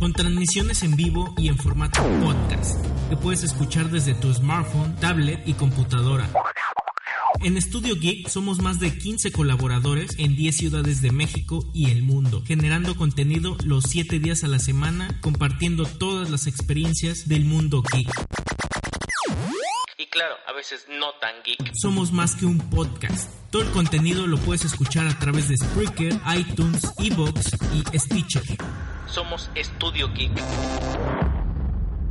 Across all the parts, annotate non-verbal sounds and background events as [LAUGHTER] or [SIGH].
Con transmisiones en vivo y en formato podcast, que puedes escuchar desde tu smartphone, tablet y computadora. En Estudio Geek somos más de 15 colaboradores en 10 ciudades de México y el mundo, generando contenido los 7 días a la semana, compartiendo todas las experiencias del mundo geek. Y claro, a veces no tan geek. Somos más que un podcast. Todo el contenido lo puedes escuchar a través de Spreaker, iTunes, Evox y Stitcher. Somos Estudio Geek.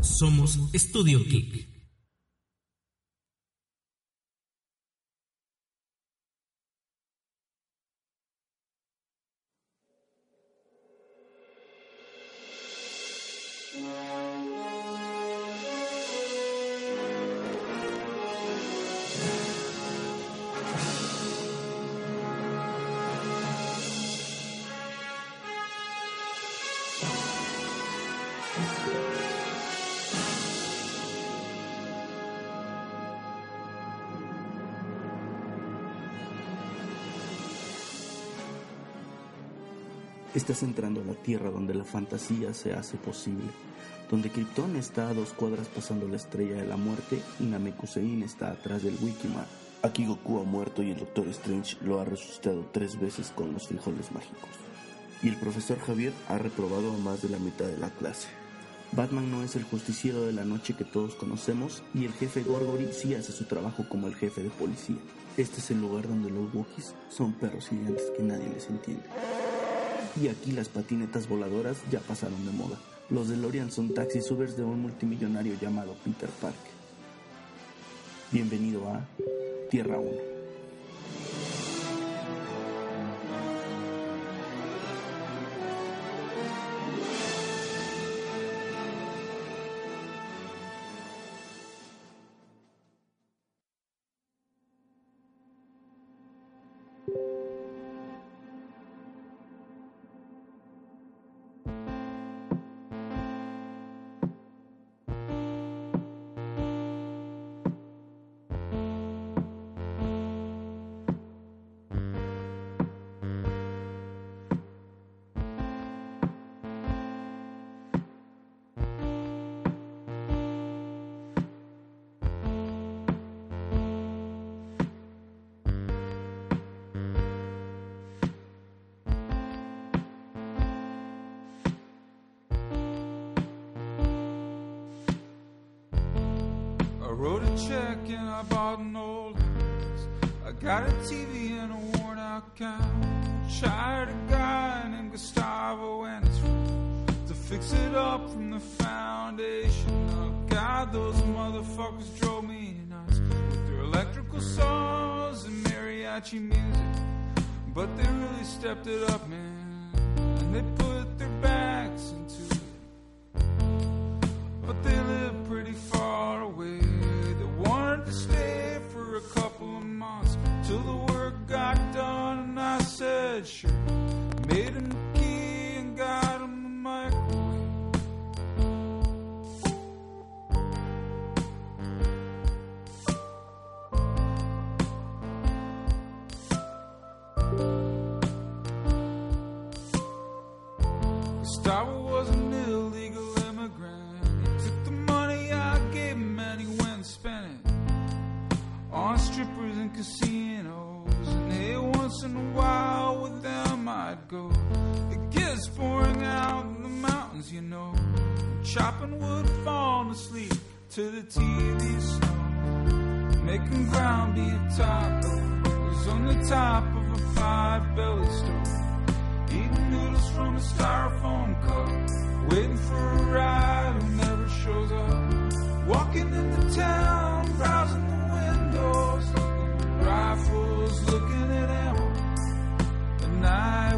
Somos Estudio Geek. Estás entrando a la tierra donde la fantasía se hace posible, donde Krypton está a dos cuadras pasando la estrella de la muerte y Namekusein está atrás del Wikimar. Aquí Goku ha muerto y el Doctor Strange lo ha resucitado tres veces con los frijoles mágicos. Y el profesor Javier ha reprobado a más de la mitad de la clase. Batman no es el justiciero de la noche que todos conocemos y el jefe Gorgory sí hace su trabajo como el jefe de policía. Este es el lugar donde los Wookiees son perros gigantes que nadie les entiende. Y aquí las patinetas voladoras ya pasaron de moda. Los DeLorean son taxis Ubers de un multimillonario llamado Peter Parker. Bienvenido a Tierra 1. Wrote a check and I bought an old house. I got a TV and a worn out couch. Hired a guy named Gustavo and his to fix it up from the foundation up. God, those motherfuckers drove me nuts with their electrical saws and mariachi music. But they really stepped it up, man. To stay for a couple of months till the work got done, and I said sure. Casinos. And hey, once in a while with them might go. It gets pouring out in the mountains, you know. Chopping wood, falling asleep to the TV snow. Making ground be a taco. Was on the top of a five belly stove. Eating noodles from a styrofoam cup. Waiting for a ride who never shows up. Walking into town, I was looking at him, and I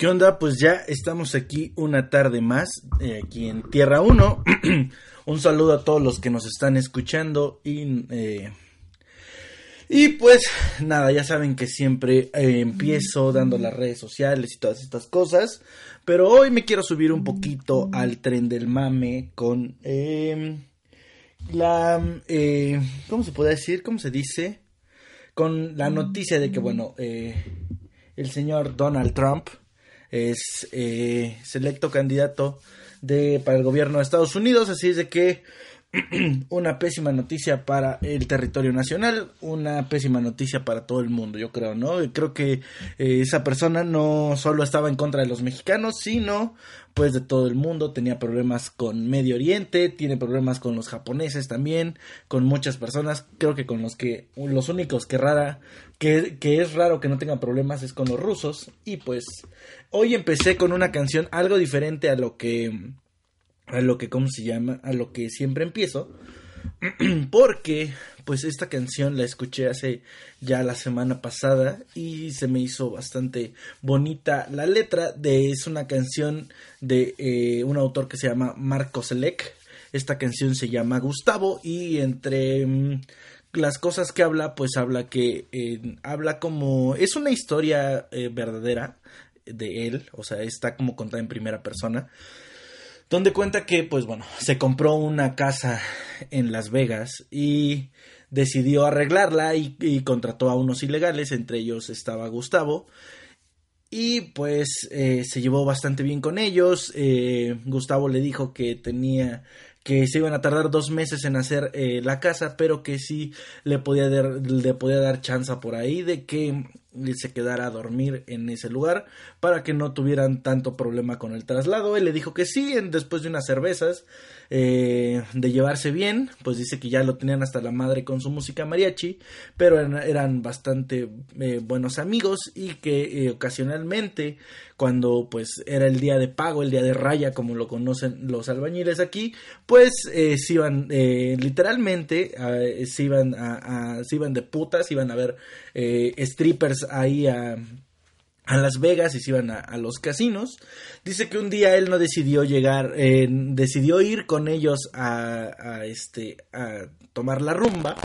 ¿Qué onda? Pues ya estamos aquí una tarde más, eh, aquí en Tierra 1. [CLEARS THROAT] Un saludo a todos los que nos están escuchando y... eh, y pues nada, ya saben que siempre eh, empiezo dando las redes sociales y todas estas cosas. Pero hoy me quiero subir un poquito al tren del mame con eh, la... eh, ¿Cómo se puede decir? ¿Cómo se dice? Con la noticia de que, bueno, el señor Donald Trump es eh, selecto candidato de, para el gobierno de Estados Unidos. Así es de que [CLEARS THROAT] una pésima noticia para el territorio nacional, una pésima noticia para todo el mundo, yo creo, ¿no? Creo que eh, esa persona no solo estaba en contra de los mexicanos, sino pues de todo el mundo, tenía problemas con Medio Oriente, tiene problemas con los japoneses también, con muchas personas, creo que con los que los únicos que rara que, que es raro que no tengan problemas es con los rusos. Y pues hoy empecé con una canción algo diferente a lo que a lo que, ¿cómo se llama? A lo que siempre empiezo. [CLEARS THROAT] Porque, pues esta canción la escuché hace ya la semana pasada y se me hizo bastante bonita la letra. De, es una canción de eh, un autor que se llama Marco Selec. Esta canción se llama Gustavo y entre mm, las cosas que habla, pues habla que eh, habla como... Es una historia eh, verdadera de él, o sea, está como contada en primera persona donde cuenta que, pues bueno, se compró una casa en Las Vegas y decidió arreglarla y, y contrató a unos ilegales, entre ellos estaba Gustavo. Y pues eh, se llevó bastante bien con ellos. Eh, Gustavo le dijo que tenía que se iban a tardar dos meses en hacer eh, la casa, pero que sí le podía dar, le podía dar chance por ahí de que se quedara a dormir en ese lugar para que no tuvieran tanto problema con el traslado. Él le dijo que sí, después de unas cervezas, eh, de llevarse bien, pues dice que ya lo tenían hasta la madre con su música mariachi, pero eran, eran bastante eh, buenos amigos y que eh, ocasionalmente cuando pues era el día de pago, el día de raya como lo conocen los albañiles aquí, pues eh, se iban eh, literalmente, eh, se, iban a, a- se iban de putas, iban a ver strippers ahí a a Las Vegas y se iban a, los casinos. Dice que un día él no decidió llegar, decidió ir con ellos a, a, este, a tomar la rumba.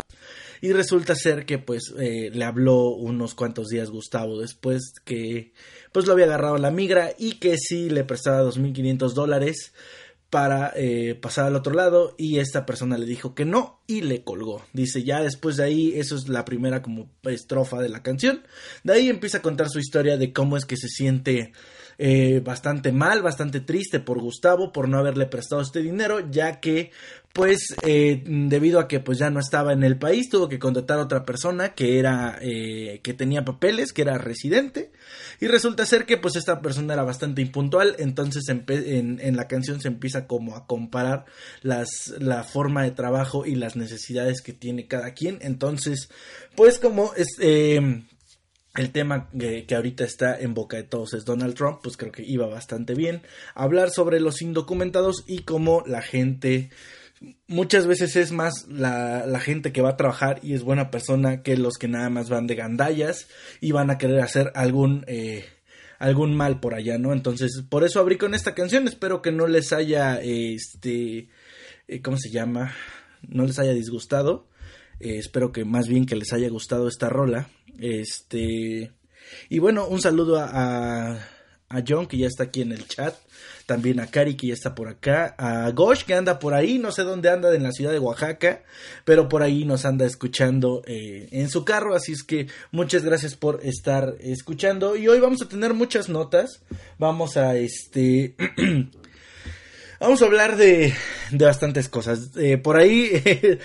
Y resulta ser que pues le habló unos cuantos días Gustavo después que pues lo había agarrado la migra y que sí le prestaba 2.500 dólares para eh, pasar al otro lado y esta persona le dijo que no y le colgó. Dice ya después de ahí, eso es la primera como estrofa de la canción. De ahí empieza a contar su historia de cómo es que se siente eh, bastante mal, bastante triste por Gustavo por no haberle prestado este dinero, ya que pues eh, debido a que pues ya no estaba en el país tuvo que contratar a otra persona que era eh, que tenía papeles que era residente y resulta ser que pues esta persona era bastante impuntual entonces en la canción se empieza como a comparar las la forma de trabajo y las necesidades que tiene cada quien entonces pues como es eh, el tema que, que ahorita está en boca de todos es Donald Trump, pues creo que iba bastante bien. Hablar sobre los indocumentados y cómo la gente, muchas veces es más la, la gente que va a trabajar y es buena persona que los que nada más van de gandallas y van a querer hacer algún, eh, algún mal por allá, ¿no? Entonces, por eso abrí con esta canción, espero que no les haya, este, eh, ¿cómo se llama? No les haya disgustado. Eh, espero que más bien que les haya gustado esta rola. Este. Y bueno, un saludo a, a John que ya está aquí en el chat. También a Cari que ya está por acá. A Gosh que anda por ahí. No sé dónde anda en la ciudad de Oaxaca. Pero por ahí nos anda escuchando eh, en su carro. Así es que muchas gracias por estar escuchando. Y hoy vamos a tener muchas notas. Vamos a este. [CLEARS THROAT] Vamos a hablar de, de bastantes cosas. Eh, por ahí, [LAUGHS]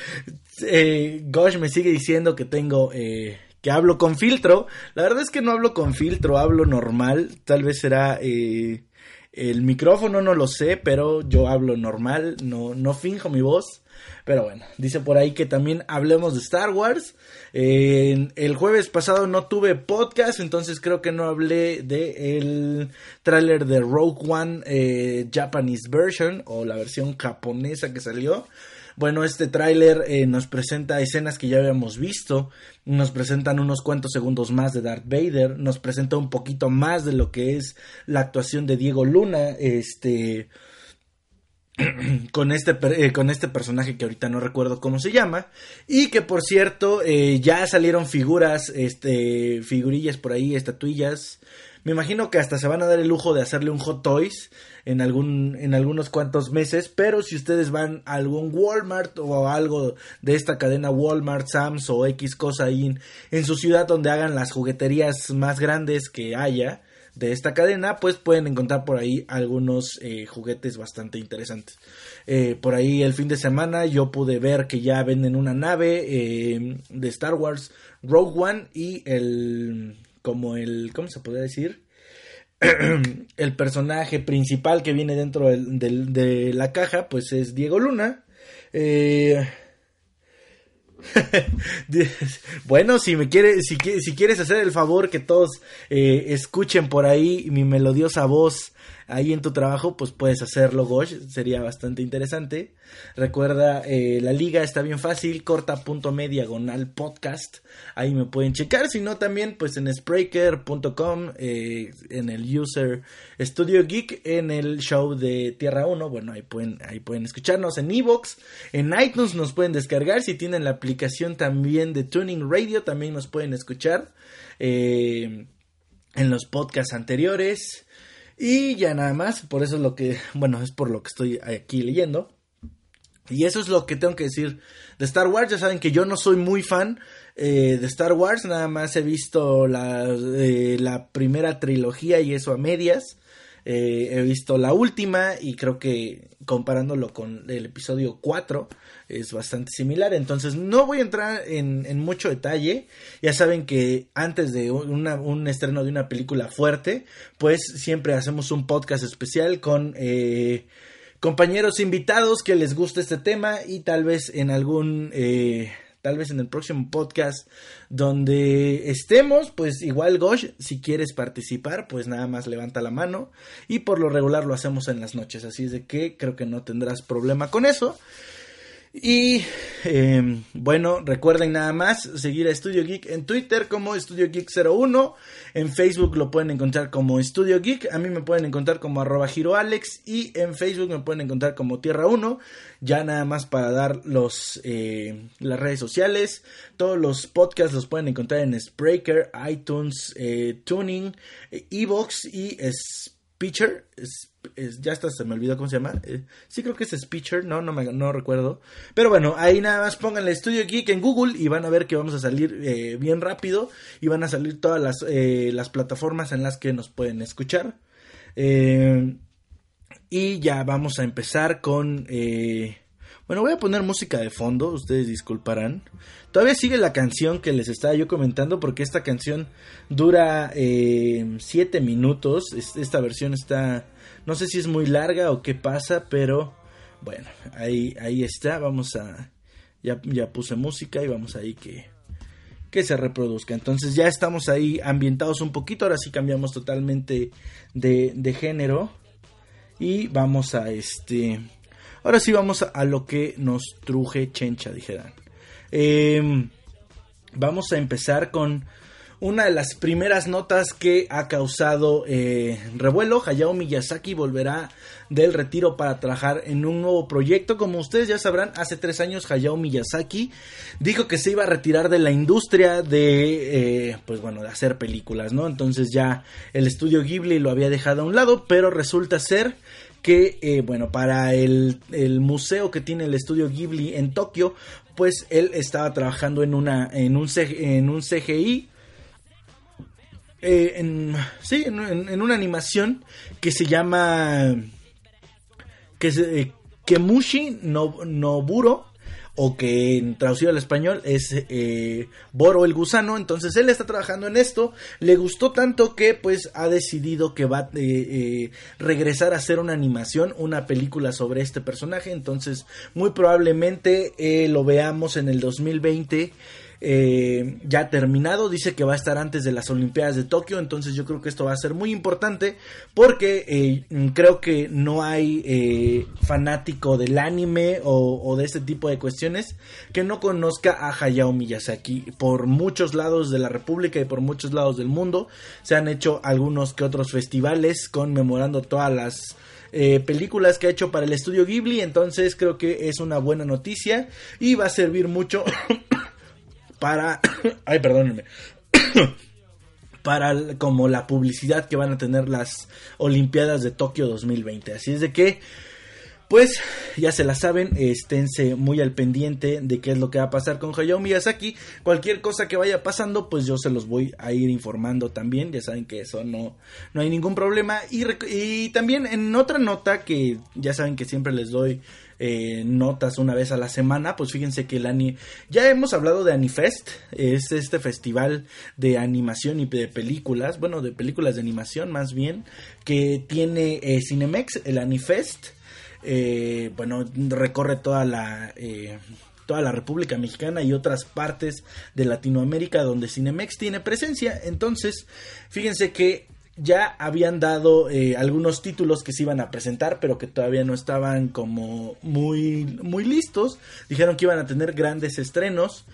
eh, Gosh me sigue diciendo que tengo, eh, que hablo con filtro. La verdad es que no hablo con filtro, hablo normal. Tal vez será eh, el micrófono, no lo sé, pero yo hablo normal, no, no finjo mi voz. Pero bueno, dice por ahí que también hablemos de Star Wars. El jueves pasado no tuve podcast, entonces creo que no hablé de el tráiler de Rogue One eh, Japanese version o la versión japonesa que salió. Bueno, este tráiler eh, nos presenta escenas que ya habíamos visto, nos presentan unos cuantos segundos más de Darth Vader, nos presenta un poquito más de lo que es la actuación de Diego Luna, este [CLEARS THROAT] con este, eh, con este personaje que ahorita no recuerdo cómo se llama. Y que por cierto, eh, ya salieron figuras, este, figurillas por ahí, estatuillas. Me imagino que hasta se van a dar el lujo de hacerle un Hot Toys en, algún, en algunos cuantos meses. Pero si ustedes van a algún Walmart o algo de esta cadena Walmart, Sams o X cosa ahí en, su ciudad donde hagan las jugueterías más grandes que haya de esta cadena, pues pueden encontrar por ahí algunos eh, juguetes bastante interesantes. Eh, por ahí el fin de semana yo pude ver que ya venden una nave eh, de Star Wars Rogue One y el como el ¿cómo se podría decir? [CLEARS THROAT] el personaje principal que viene dentro de la caja pues es Diego Luna. Eh, [LAUGHS] bueno, si me quiere, si, si quieres hacer el favor que todos eh, escuchen por ahí mi melodiosa voz ahí en tu trabajo, pues puedes hacerlo, Gosh, sería bastante interesante. Recuerda, eh, la liga está bien fácil, corta.me diagonal podcast, ahí me pueden checar, si no también pues en Spreaker.com, eh, en el user Studio Geek, en el show de Tierra 1, bueno, ahí pueden, ahí pueden escucharnos en Evox, en iTunes nos pueden descargar, si tienen la aplicación también de Tuning Radio, también nos pueden escuchar. Eh, en los podcasts anteriores. Y ya nada más, por eso es lo que, bueno, es por lo que estoy aquí leyendo. Y eso es lo que tengo que decir de Star Wars. Ya saben que yo no soy muy fan eh, de Star Wars, nada más he visto la, eh, la primera trilogía y eso a medias. Eh, he visto la última y creo que comparándolo con el episodio 4 es bastante similar. Entonces no voy a entrar en, en mucho detalle. Ya saben que antes de una- un estreno de una película fuerte, pues siempre hacemos un podcast especial con... eh, compañeros invitados que les guste este tema y tal vez en algún eh, tal vez en el próximo podcast donde estemos pues igual Gosh si quieres participar pues nada más levanta la mano y por lo regular lo hacemos en las noches así es de que creo que no tendrás problema con eso y eh, bueno, recuerden nada más seguir a Studio Geek en Twitter como Studio Geek 01. En Facebook lo pueden encontrar como Studio Geek. A mí me pueden encontrar como arroba giroalex. Y en Facebook me pueden encontrar como Tierra 1. Ya nada más para dar los eh, las redes sociales. Todos los podcasts los pueden encontrar en Spreaker, iTunes, eh, Tuning, eh, Evox y Es- ya hasta se me olvidó cómo se llama. Eh, sí creo que es Speecher, no, no, me, no recuerdo. Pero bueno, ahí nada más pónganle Studio Geek en Google y van a ver que vamos a salir eh, bien rápido y van a salir todas las, eh, las plataformas en las que nos pueden escuchar. Y ya vamos a empezar con... bueno, voy a poner música de fondo, ustedes disculparán. Todavía sigue la canción que les estaba yo comentando porque esta canción dura 7 minutos. Es- Esta versión está... No sé si es muy larga o qué pasa, pero bueno, ahí, ahí está. Vamos a... Ya, ya puse música y vamos ahí que, que se reproduzca. Entonces ya estamos ahí ambientados un poquito. Ahora sí cambiamos totalmente de, de género. Y vamos a este. Ahora sí vamos a, lo que nos truje chencha, dijeran. Em, vamos a empezar con una de las primeras notas que ha causado eh, revuelo. Hayao Miyazaki volverá del retiro para trabajar en un nuevo proyecto. Como ustedes ya sabrán, hace tres años Hayao Miyazaki dijo que se iba a retirar de la industria de, eh, pues bueno, de hacer películas, ¿no? Entonces ya el estudio Ghibli lo había dejado a un lado, pero resulta ser que, eh, bueno, para el, el, museo que tiene el estudio Ghibli en Tokio, pues él estaba trabajando en, una, en, un, en un CGI eh, en, sí, en, una animación que se llama que se, eh, Kemushi no, Noburo o que en traducido al español es eh, Boro el gusano. Entonces él está trabajando en esto. Le gustó tanto que pues ha decidido que va a eh, regresar a hacer una animación, una película sobre este personaje. Entonces muy probablemente lo veamos en el 2020 eh, ya terminado. Dice que va a estar antes de las Olimpiadas de Tokio. Entonces yo creo que esto va a ser muy importante. Porque eh, creo que no hay eh, fanático del anime o, de este tipo de cuestiones que no conozca a Hayao Miyazaki. Por muchos lados de la República y por muchos lados del mundo se han hecho algunos que otros festivales conmemorando todas las películas que ha hecho para el estudio Ghibli. Entonces creo que es una buena noticia y va a servir mucho para... [COUGHS] Ay, perdónenme. [COUGHS] para como la publicidad que van a tener las Olimpiadas de Tokio 2020. Así es de que, pues, ya se la saben, esténse muy al pendiente de qué es lo que va a pasar con Hayao Miyazaki. Cualquier cosa que vaya pasando, pues yo se los voy a ir informando también. Ya saben que eso no, no hay ningún problema. Y, y también en otra nota que ya saben que siempre les doy eh, notas una vez a la semana, pues fíjense que el Ani... Ya hemos hablado de Anifest, es este festival de animación y de películas, bueno, de películas de animación más bien, que tiene eh, Cinemex, el Anifest. Eh, bueno, recorre toda la toda la República Mexicana y otras partes de Latinoamérica donde Cinemex tiene presencia. Entonces, fíjense que ya habían dado eh, algunos títulos que se iban a presentar, pero que todavía no estaban como muy, muy listos. Dijeron que iban a tener grandes estrenos,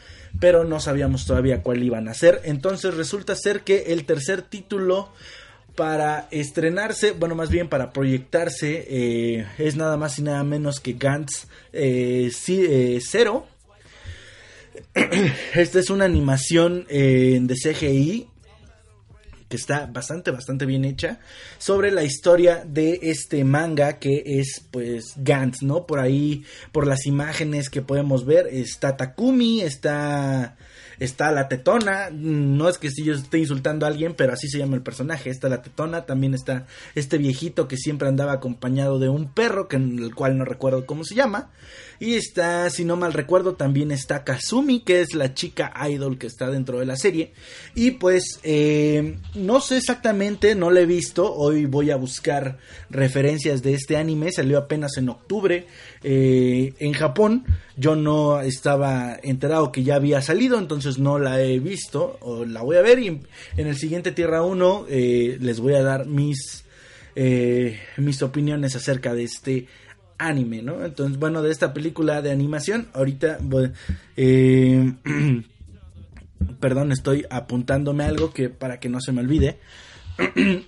pero no sabíamos todavía cuál iban a ser. Entonces resulta ser que el tercer título para estrenarse, bueno, más bien para proyectarse, eh, es nada más y nada menos que Gantz eh, Zero. [CLEARS THROAT] Esta es una animación de CGI que está bastante, bastante bien hecha, sobre la historia de este manga que es pues Gantz, ¿no? Por ahí, por las imágenes que podemos ver, está Takumi, está está la tetona, no es que si yo esté insultando a alguien, pero así se llama el personaje, está la tetona, también está este viejito que siempre andaba acompañado de un perro, que el cual no recuerdo cómo se llama, y está, si no mal recuerdo, también está Kazumi, que es la chica idol que está dentro de la serie. Y pues, eh, no sé exactamente, no lo he visto. Hoy voy a buscar referencias de este anime. Salió apenas en octubre eh, en Japón. Yo no estaba enterado que ya había salido, entonces no la he visto. O la voy a ver y en el siguiente Tierra 1 eh, les voy a dar mis, mis opiniones acerca de este anime, ¿no? Entonces, bueno, de esta película de animación, ahorita, eh, [CLEARS THROAT] perdón, estoy apuntándome algo que para que no se me olvide.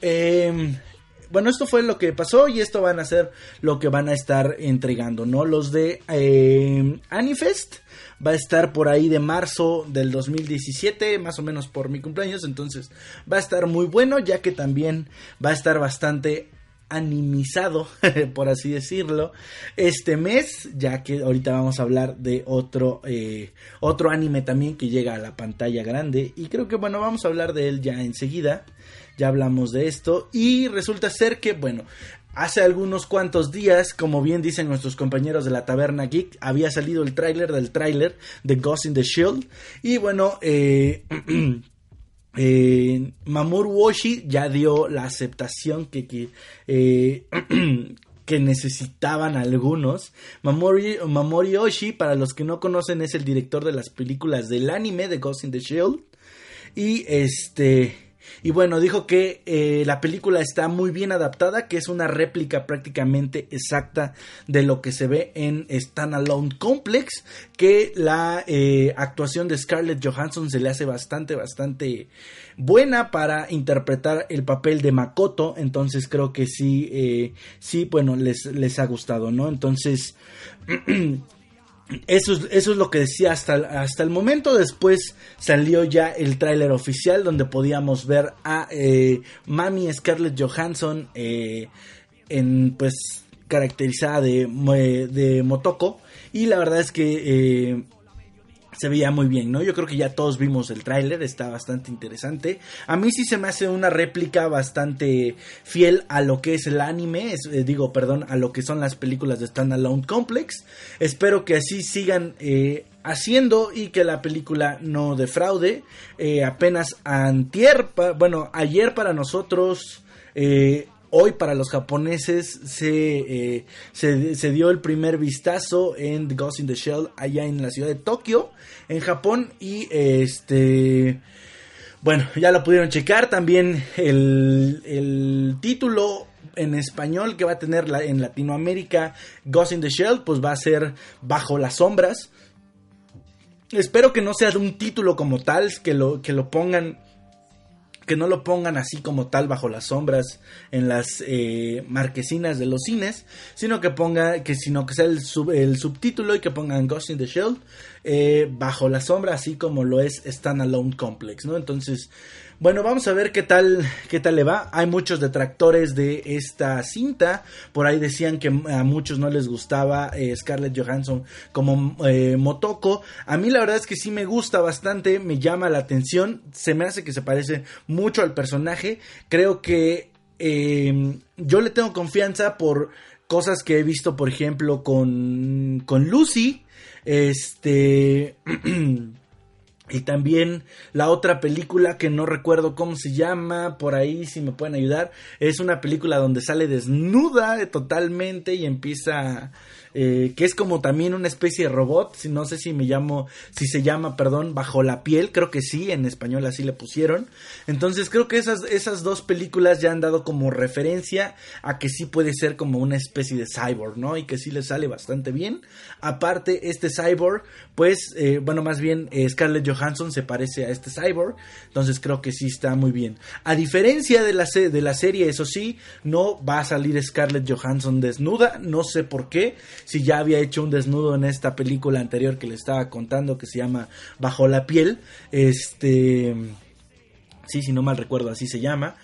eh, [CLEARS THROAT] bueno, esto fue lo que pasó y esto van a ser lo que van a estar entregando, ¿no? Los de eh, Anifest va a estar por ahí de marzo del 2017, más o menos por mi cumpleaños, entonces va a estar muy bueno, ya que también va a estar bastante animizado, [LAUGHS] por así decirlo, este mes, ya que ahorita vamos a hablar de otro, eh, otro anime también que llega a la pantalla grande. Y creo que bueno, vamos a hablar de él ya enseguida, ya hablamos de esto. Y resulta ser que bueno, Hace algunos cuantos días, como bien dicen nuestros compañeros de la Taberna Geek, había salido el tráiler del tráiler de Ghost in the Shield. Y bueno, eh, [CLEARS THROAT] Eh, Mamoru Oshii ya dio la aceptación que, que, eh, [CLEARS THROAT] que necesitaban algunos. Mamori, Mamori Oshii, para los que no conocen, es el director de las películas del anime de Ghost in the Shield. Y este. Y bueno, dijo que eh, la película está muy bien adaptada, que es una réplica prácticamente exacta de lo que se ve en Standalone Complex, que la eh, actuación de Scarlett Johansson se le hace bastante, bastante buena para interpretar el papel de Makoto, entonces creo que sí, eh, sí, bueno, les, les ha gustado, ¿no? Entonces... [CLEARS THROAT] Eso es, eso es lo que decía hasta, hasta el momento. Después salió ya el tráiler oficial donde podíamos ver a eh, Mami Scarlett Johansson eh, en pues caracterizada de, de Motoko. Y la verdad es que eh, se veía muy bien, ¿no? Yo creo que ya todos vimos el tráiler, está bastante interesante. A mí sí se me hace una réplica bastante fiel a lo que es el anime, eh, digo, perdón, a lo que son las películas de Standalone Complex. Espero que así sigan eh, haciendo y que la película no defraude. Eh, apenas antier, bueno, ayer para nosotros... Hoy para los japoneses se, se, se, dio el primer vistazo en The Ghost in the Shell allá en la ciudad de Tokio en Japón y este bueno ya lo pudieron checar. También el, el título en español que va a tener en Latinoamérica Ghost in the Shell pues va a ser Bajo las sombras. Espero que no sea un título como tal que lo que lo pongan que no lo pongan así como tal bajo las sombras en las eh, marquesinas de los cines, sino que ponga, que sino que sea el, el subtítulo y que pongan Ghost in the Shell eh, bajo la sombra, así como lo es Standalone Complex, ¿no? Entonces, bueno, vamos a ver qué tal, qué tal le va. Hay muchos detractores de esta cinta. Por ahí decían que a muchos no les gustaba eh, Scarlett Johansson como eh, Motoko. A mí la verdad es que sí me gusta bastante, me llama la atención. Se me hace que se parece mucho al personaje. Creo que em, yo le tengo confianza por cosas que he visto, por ejemplo, con, con Lucy. Este. [CLEARS THROAT] Y también la otra película que no recuerdo cómo se llama, por ahí si me pueden ayudar, es una película donde sale desnuda totalmente y empieza eh, que es como también una especie de robot, si no sé si me llamo, si se llama, perdón, bajo la piel, creo que sí, en español así le pusieron. Entonces creo que esas, esas dos películas ya han dado como referencia a que sí puede ser como una especie de cyborg, ¿no? Y que sí le sale bastante bien. Aparte, este cyborg, pues, eh, bueno, más bien eh, Scarlett Johansson se parece a este cyborg, entonces creo que sí está muy bien. A diferencia de la, de la serie, eso sí, no va a salir Scarlett Johansson desnuda, no sé por qué si ya había hecho un desnudo en esta película anterior que le estaba contando que se llama Bajo la piel. Este sí, si no mal recuerdo, así se llama.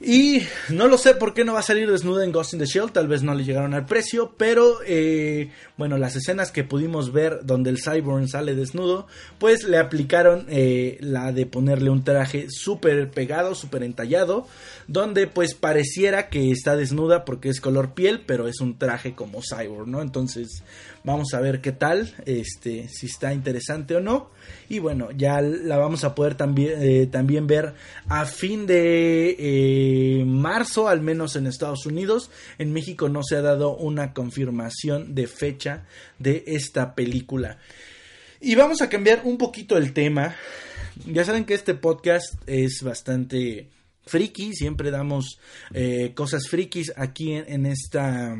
Y no lo sé por qué no va a salir desnuda en Ghost in the Shell, tal vez no le llegaron al precio, pero eh, bueno, las escenas que pudimos ver donde el Cyborg sale desnudo, pues le aplicaron eh, la de ponerle un traje súper pegado, súper entallado, donde pues pareciera que está desnuda porque es color piel, pero es un traje como Cyborg, ¿no? Entonces vamos a ver qué tal, este, si está interesante o no. Y bueno, ya la vamos a poder también, eh, también ver a fin de eh, marzo, al menos en Estados Unidos. En México no se ha dado una confirmación de fecha de esta película. Y vamos a cambiar un poquito el tema. Ya saben que este podcast es bastante friki, siempre damos eh, cosas frikis aquí en esta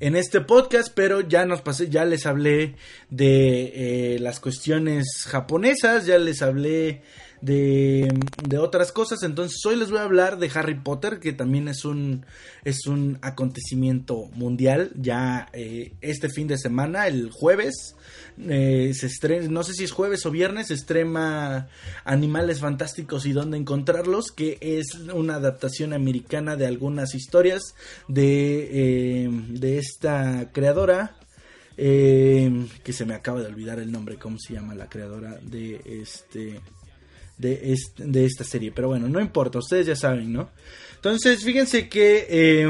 en este podcast, pero ya nos pasé, ya les hablé de eh, las cuestiones japonesas, ya les hablé de, de, otras cosas. Entonces hoy les voy a hablar de Harry Potter, que también es un, es un acontecimiento mundial. Ya eh, este fin de semana, el jueves, eh, se estrena, no sé si es jueves o viernes, se estrena Animales Fantásticos y dónde encontrarlos, que es una adaptación americana de algunas historias de, eh, de esta creadora. Eh, que se me acaba de olvidar el nombre, cómo se llama la creadora de este de, de esta serie. Pero bueno, no importa, ustedes ya saben, ¿no? Entonces, fíjense que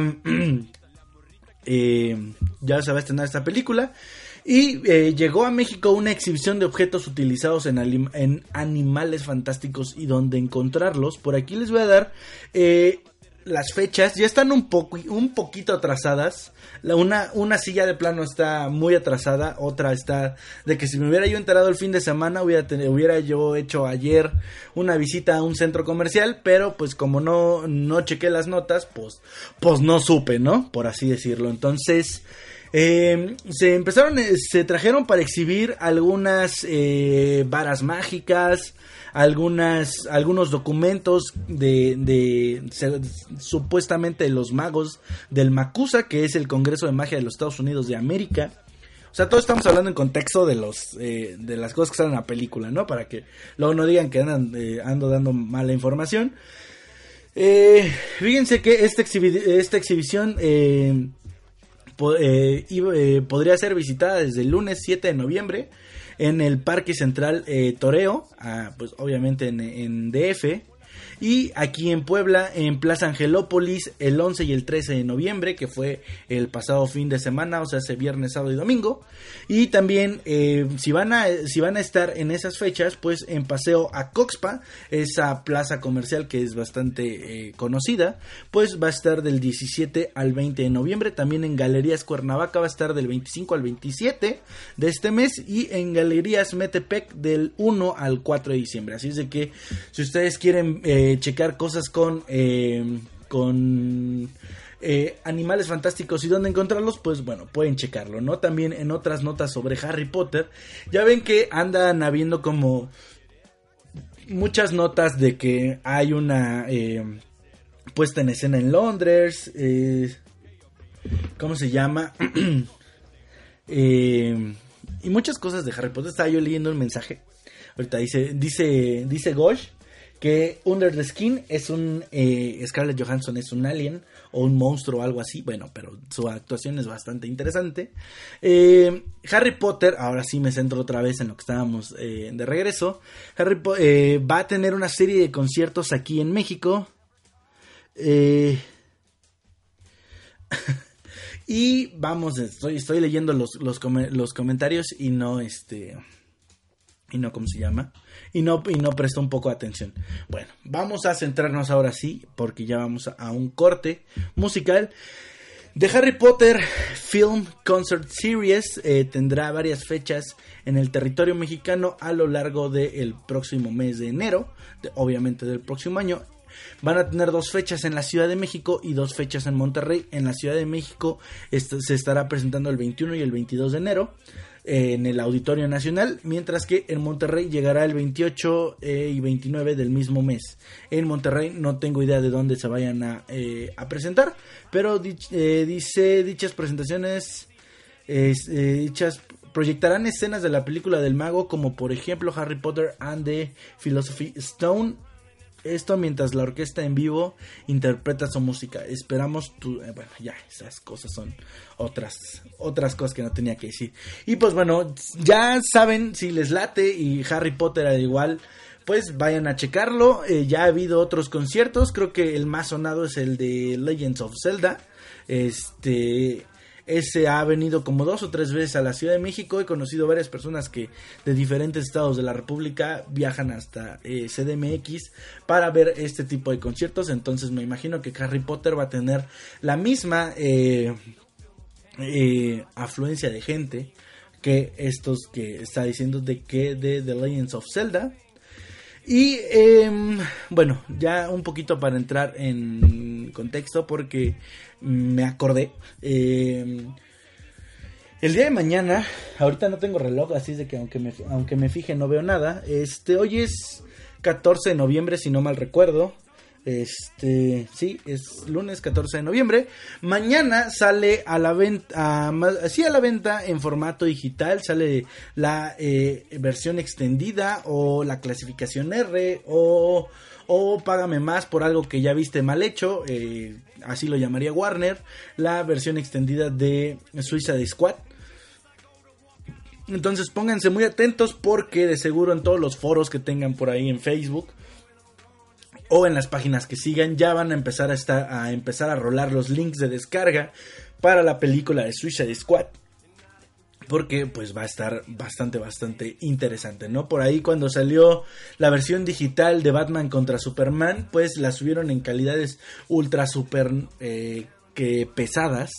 [CLEARS THROAT] ya se va a estrenar esta película. Y eh, llegó a México una exhibición de objetos utilizados en, en, animales fantásticos y donde encontrarlos. Por aquí les voy a dar eh, las fechas ya están un poco un poquito atrasadas. La, una, una silla de plano está muy atrasada, otra está de que si me hubiera yo enterado el fin de semana hubiera, hubiera yo hecho ayer una visita a un centro comercial, pero pues como no, no chequé las notas, pues, pues no supe, ¿no? Por así decirlo. Entonces, eh, se empezaron, eh, se trajeron para exhibir algunas eh, varas mágicas, algunas, algunos documentos de, de supuestamente los magos del Macusa, que es el Congreso de Magia de los Estados Unidos de América. O sea, todos estamos hablando en contexto de los eh, de las cosas que salen en la película, ¿no? Para que luego no digan que andan, eh, ando dando mala información. Eh, fíjense que esta exhibición eh, eh, podría ser visitada desde el lunes 7 de noviembre en el Parque Central eh, Toreo, ah, pues obviamente en, en DF. Y aquí en Puebla, en Plaza Angelópolis, el 11 y el 13 de noviembre, que fue el pasado fin de semana, o sea, ese viernes, sábado y domingo. Y también, eh, si, van a, si van a estar en esas fechas, pues en Paseo a Coxpa, esa plaza comercial que es bastante eh, conocida, pues va a estar del 17 al 20 de noviembre. También en Galerías Cuernavaca va a estar del 25 al 27 de este mes. Y en Galerías Metepec del 1 al 4 de diciembre. Así es de que, si ustedes quieren eh, checar cosas con... eh, con eh, animales fantásticos y dónde encontrarlos, pues bueno, pueden checarlo, ¿no? También en otras notas sobre Harry Potter, ya ven que andan habiendo como muchas notas de que hay una eh, puesta en escena en Londres, ¿cómo se llama? [CLEARS THROAT] Y muchas cosas de Harry Potter. Estaba yo leyendo un mensaje. Ahorita dice, dice, dice Gosh que Under the Skin es un eh, Scarlett Johansson es un alien o un monstruo o algo así. Bueno, pero su actuación es bastante interesante. Eh, Harry Potter, ahora sí me centro otra vez en lo que estábamos eh, de regreso. Harry Po- va a tener una serie de conciertos aquí en México. [LAUGHS] Y vamos, estoy, leyendo los, los comentarios y no este y no cómo se llama y no y no prestó un poco de atención bueno vamos a centrarnos ahora sí porque ya vamos a, un corte musical The Harry Potter Film Concert Series eh, tendrá varias fechas en el territorio mexicano a lo largo del próximo mes de enero, de- obviamente del próximo año. Van a tener dos fechas en la Ciudad de México y dos fechas en Monterrey. En la Ciudad de México se estará presentando el 21 y el 22 de enero en el Auditorio Nacional, mientras que en Monterrey llegará el 28 eh, y 29 del mismo mes. En Monterrey no tengo idea de dónde se vayan a, eh, a presentar, pero eh, dice dichas presentaciones, es, eh, dichas proyectarán escenas de la película del mago como por ejemplo Harry Potter and the Philosophy Stone esto mientras la orquesta en vivo interpreta su música. Esperamos tu... eh, bueno, ya, esas cosas son otras, otras cosas que no tenía que decir. Y pues bueno, ya saben si les late y Harry Potter al igual, pues vayan a checarlo. Eh, ya ha habido otros conciertos, creo que el más sonado es el de Legends of Zelda. Este... Ese ha venido como dos o tres veces a la Ciudad de México. He conocido varias personas que de diferentes estados de la República viajan hasta eh, CDMX para ver este tipo de conciertos. Entonces me imagino que Harry Potter va a tener la misma eh, eh, afluencia de gente que estos que está diciendo de que de The Legends of Zelda. Y em, bueno, ya un poquito para entrar en contexto porque me acordé. em, el día de mañana, ahorita no tengo reloj, así es de que aunque me, aunque me fije no veo nada. Este, hoy es 14 de noviembre, si no mal recuerdo. Este, sí, es lunes 14 de noviembre. Mañana sale a la venta, sí a la venta en formato digital, sale la eh, versión extendida o la clasificación R o, o págame más por algo que ya viste mal hecho, eh, así lo llamaría Warner, la versión extendida de Suiza de Squad. Entonces pónganse muy atentos porque de seguro en todos los foros que tengan por ahí en Facebook o en las páginas que sigan ya van a empezar a estar a empezar a rolar los links de descarga para la película de Suicide Squad porque pues va a estar bastante bastante interesante no por ahí cuando salió la versión digital de Batman contra Superman pues la subieron en calidades ultra super eh, que pesadas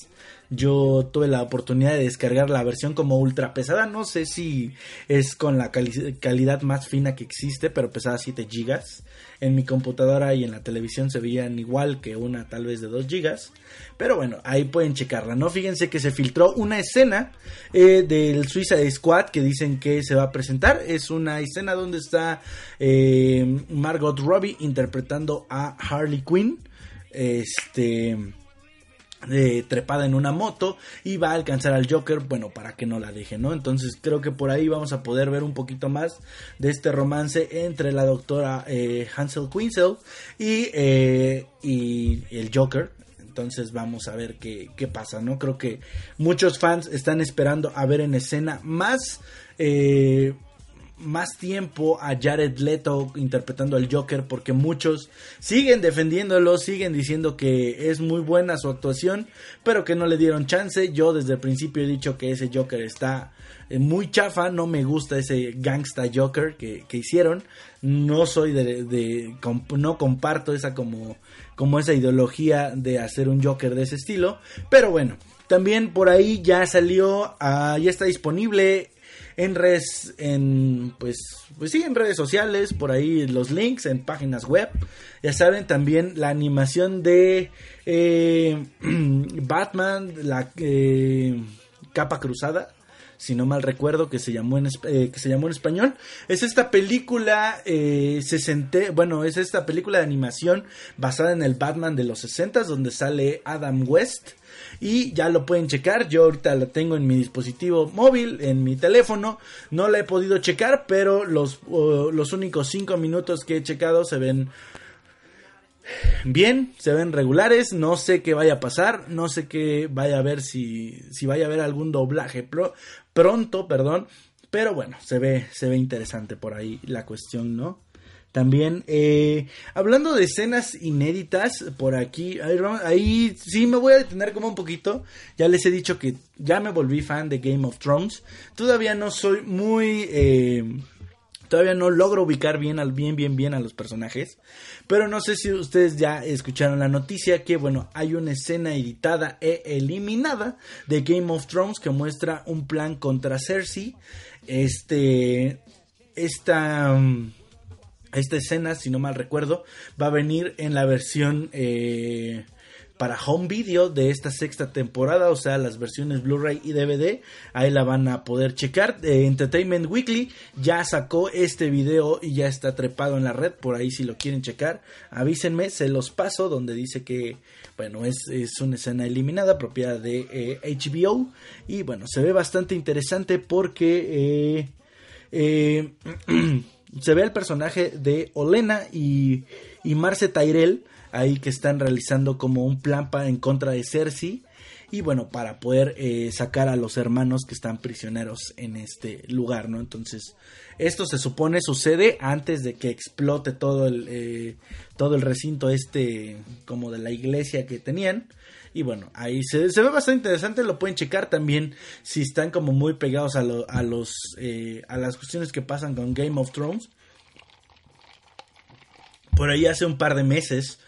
yo tuve la oportunidad de descargar la versión como ultra pesada. No sé si es con la calidad más fina que existe, pero pesaba 7 GB. En mi computadora y en la televisión se veían igual que una tal vez de 2 GB. Pero bueno, ahí pueden checarla, ¿no? Fíjense que se filtró una escena eh, del Suicide Squad que dicen que se va a presentar. Es una escena donde está eh, Margot Robbie interpretando a Harley Quinn. Este trepada en una moto y va a alcanzar al Joker, bueno, para que no la deje, ¿no? Entonces creo que por ahí vamos a poder ver un poquito más de este romance entre la doctora eh, Hansel Quinzel y, eh, y el Joker. Entonces vamos a ver qué, qué, pasa, ¿no? Creo que muchos fans están esperando a ver en escena más... Eh, más tiempo a Jared Leto interpretando al Joker porque muchos siguen defendiéndolo, siguen diciendo que es muy buena su actuación, pero que no le dieron chance. Yo desde el principio he dicho que ese Joker está eh, muy chafa, no me gusta ese gangsta Joker que, hicieron. No soy de, no comparto esa como, como esa ideología de hacer un Joker de ese estilo, pero bueno. También por ahí ya salió, ah, ya está disponible en redes, en, pues, pues sí, en redes sociales, por ahí los links en páginas web. Ya saben, también la animación de eh, [CLEARS THROAT] Batman, la eh, capa cruzada si no mal recuerdo, que se llamó en, eh, que se llamó en español. Es esta película, eh, bueno, es esta película de animación basada en el Batman de los 60 donde sale Adam West y ya lo pueden checar. Yo ahorita la tengo en mi dispositivo móvil, en mi teléfono. No la he podido checar, pero los, los únicos 5 minutos que he checado se ven bien, se ven regulares, no sé qué vaya a pasar, no sé qué vaya a ver si, si vaya a haber algún doblaje pronto, perdón, pero bueno, se ve, se ve interesante por ahí la cuestión, ¿no? También, eh, hablando de escenas inéditas, por aquí, ahí, sí me voy a detener como un poquito. Ya les he dicho que ya me volví fan de Game of Thrones. Todavía no soy muy... Eh, todavía no logro ubicar bien, al, bien, bien, bien a los personajes. Pero no sé si ustedes ya escucharon la noticia que, bueno, hay una escena editada e eliminada de Game of Thrones que muestra un plan contra Cersei. Este... Esta... Mm, esta escena, si no mal recuerdo, va a venir en la versión eh, para home video de esta sexta temporada, o sea, las versiones Blu-ray y DVD. Ahí la van a poder checar. Eh, Entertainment Weekly ya sacó este video y ya está trepado en la red. Por ahí, si lo quieren checar, avísenme, se los paso. Donde dice que, bueno, es, una escena eliminada, propiedad de HBO. Eh, y bueno, se ve bastante interesante porque. Eh, [CLEARS THROAT] se ve el personaje de Olena y, y Marce Tyrell ahí que están realizando como un plan para, en contra de Cersei. Y bueno para poder eh, sacar a los hermanos que están prisioneros en este lugar no entonces esto se supone sucede antes de que explote todo el eh, todo el recinto este como de la iglesia que tenían. Y bueno, ahí se, ve bastante interesante, lo pueden checar también si están como muy pegados a, los eh, a las cuestiones que pasan con Game of Thrones. Por ahí hace un par de meses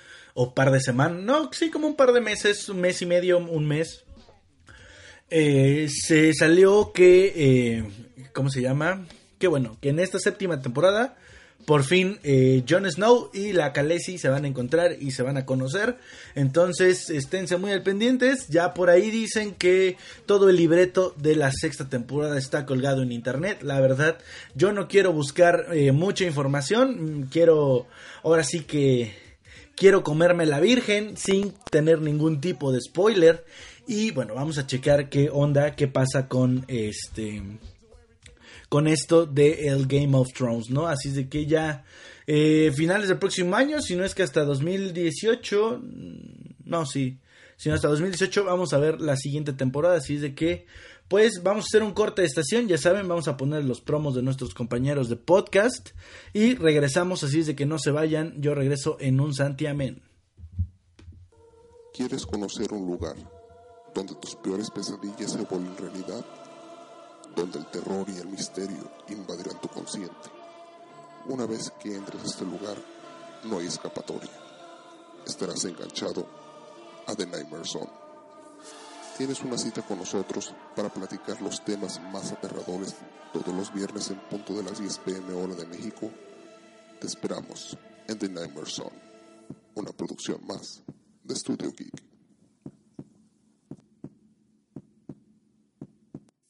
o par de semanas, no, sí, como un par de meses, un mes y medio, un mes, eh, se salió que, eh, ¿cómo se llama? Que bueno, que en esta séptima temporada por fin eh, Jon Snow y la Khaleesi se van a encontrar y se van a conocer. Entonces, esténse muy al pendientes. Ya por ahí dicen que todo el libreto de la sexta temporada está colgado en internet. La verdad, yo no quiero buscar eh, mucha información. Quiero, ahora sí que quiero comerme la virgen sin tener ningún tipo de spoiler. Y bueno, vamos a checar qué onda, qué pasa con este con esto de el Game of Thrones, ¿no? Así de que ya eh, finales del próximo año, si no es que hasta 2018, mm, no, sí, si no hasta 2018 vamos a ver la siguiente temporada, así es de que pues vamos a hacer un corte de estación, ya saben, vamos a poner los promos de nuestros compañeros de podcast y regresamos, así es de que no se vayan, yo regreso en un santiamén. ¿Quieres conocer un lugar donde tus peores pesadillas se vuelven realidad? donde el terror y el misterio invadirán tu consciente. Una vez que entres a este lugar, no hay escapatoria. Estarás enganchado a The Nightmare Zone. Tienes una cita con nosotros para platicar los temas más aterradores todos los viernes en punto de las 10 pm hora de México. Te esperamos en The Nightmare Zone, una producción más de Studio Geek.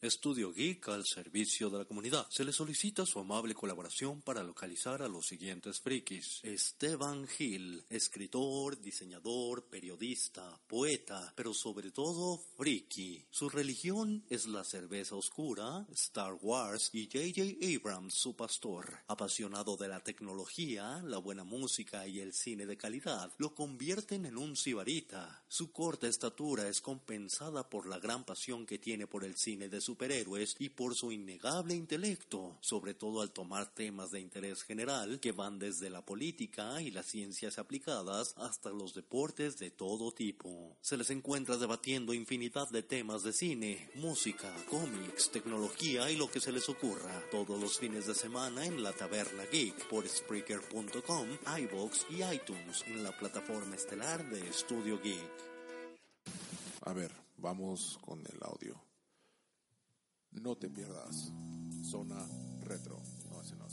Estudio Geek al servicio de la comunidad. Se le solicita su amable colaboración para localizar a los siguientes frikis. Esteban Gil, escritor, diseñador, periodista, poeta, pero sobre todo friki. Su religión es la cerveza oscura, Star Wars y J.J. Abrams, su pastor. Apasionado de la tecnología, la buena música y el cine de calidad, lo convierten en un sibarita. Su corta estatura es compensada por la gran pasión que tiene por el cine de superhéroes y por su innegable intelecto, sobre todo al tomar temas de interés general que van desde la política y las ciencias aplicadas hasta los deportes de todo tipo. Se les encuentra debatiendo infinidad de temas de cine, música, cómics, tecnología y lo que se les ocurra, todos los fines de semana en la Taberna Geek por Spreaker.com, iBox y iTunes en la plataforma estelar de Studio Geek. A ver, vamos con el audio. No te pierdas. Zona Retro. No, ese no.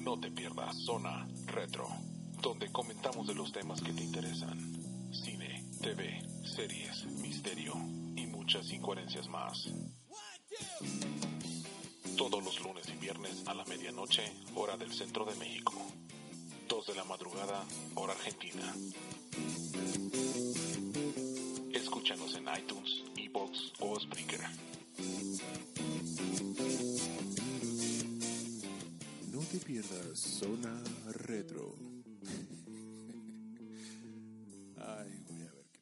No te pierdas Zona Retro, donde comentamos de los temas que te interesan. Cine, TV, series, misterio y muchas incoherencias más. Todos los lunes y viernes a la medianoche, hora del centro de México. 2 de la madrugada, hora argentina. Escúchanos en iTunes, Evox o Spreaker. No te pierdas Zona Retro. Ay, voy a ver qué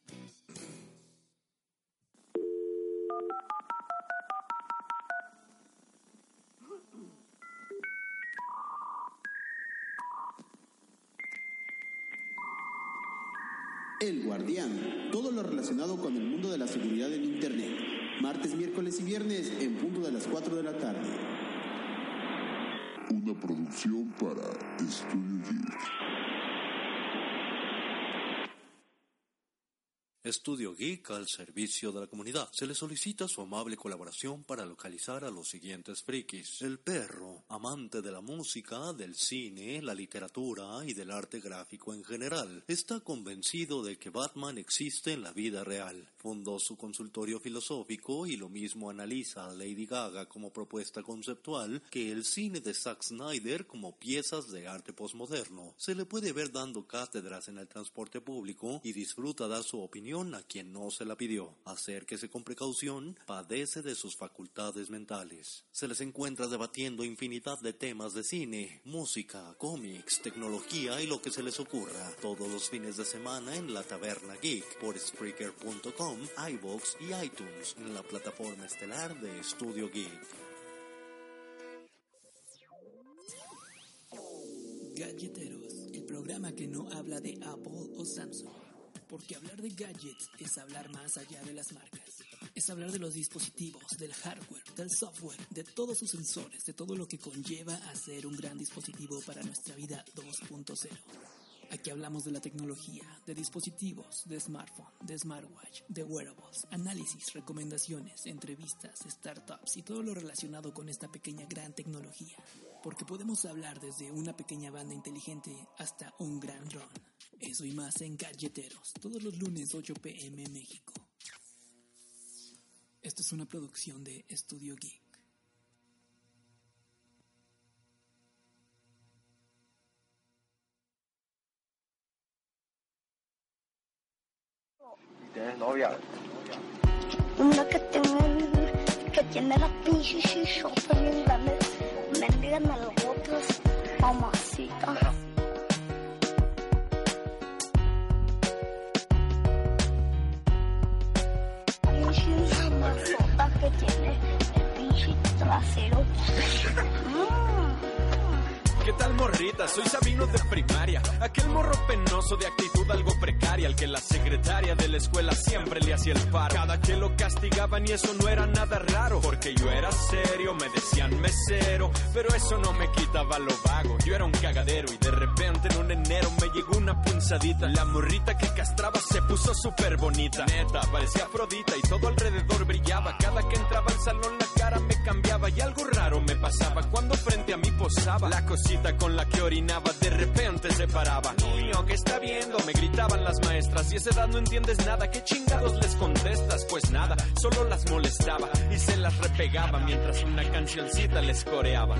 El Guardián. Todo lo relacionado con el mundo de la seguridad en Internet. Martes, miércoles y viernes en punto de las 4 de la tarde. Una producción para Studio Estudio Geek al servicio de la comunidad. Se le solicita su amable colaboración para localizar a los siguientes frikis. El perro, amante de la música, del cine, la literatura y del arte gráfico en general, está convencido de que Batman existe en la vida real. Fundó su consultorio filosófico y lo mismo analiza a Lady Gaga como propuesta conceptual que el cine de Zack Snyder como piezas de arte posmoderno. Se le puede ver dando cátedras en el transporte público y disfruta dar su opinión a quien no se la pidió. Acérquese con precaución, padece de sus facultades mentales. Se les encuentra debatiendo infinidad de temas de cine, música, cómics, tecnología y lo que se les ocurra. Todos los fines de semana en la Taberna Geek por Spreaker.com, iBox y iTunes en la plataforma estelar de Studio Geek. Gadgeteros, el programa que no habla de Apple o Samsung. Porque hablar de gadgets es hablar más allá de las marcas. Es hablar de los dispositivos, del hardware, del software, de todos sus sensores, de todo lo que conlleva hacer un gran dispositivo para nuestra vida 2.0. Aquí hablamos de la tecnología, de dispositivos, de smartphone, de smartwatch, de wearables, análisis, recomendaciones, entrevistas, startups y todo lo relacionado con esta pequeña gran tecnología. Porque podemos hablar desde una pequeña banda inteligente hasta un gran dron. Eso y más en Gadgeteros, todos los lunes 8 pm México. Esto es una producción de Estudio Geek. ¿Tienes novia? Una que tiene, que tiene la pinche shishota bien grande. Mendiga en el botas, mamacita. Que tiene el pinche trasero. Mm. [LAUGHS] ¿Qué tal morrita? Soy Sabino de primaria. Aquel morro penoso de actitud algo precaria. Al que la secretaria de la escuela siempre le hacía el paro. Cada que lo castigaban y eso no era nada raro. Porque yo era serio, me decían mesero. Pero eso no me quitaba lo vago. Yo era un cagadero y de repente en un enero me llegó una punzadita. La morrita que castraba se puso súper bonita. Neta, parecía Afrodita y todo alrededor brillaba. Cada que entraba al salón la cara me cambiaba y algo raro me pasaba cuando frente a mí posaba. La cosita con la que orinaba de repente se paraba. Niño, ¿qué está viendo? Me gritaban las maestras y a esa edad no entiendes nada. ¿Qué chingados les contestas? Pues nada, solo las molestaba y se las repegaba mientras una cancioncita les coreaba.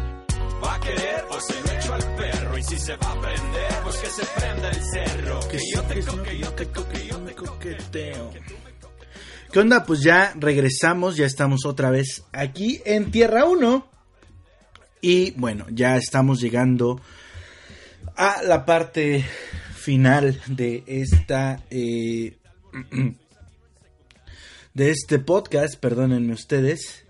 Va a querer o se lo echo al perro y si se va a prender, pues que se prenda el cerro. Que yo te coque, yo te coque, yo te coqueteo. ¿Qué onda? Pues ya regresamos, ya estamos otra vez aquí en Tierra 1. Y bueno, ya estamos llegando a la parte final de esta... Eh, [CLEARS THROAT] de este podcast, perdónenme ustedes.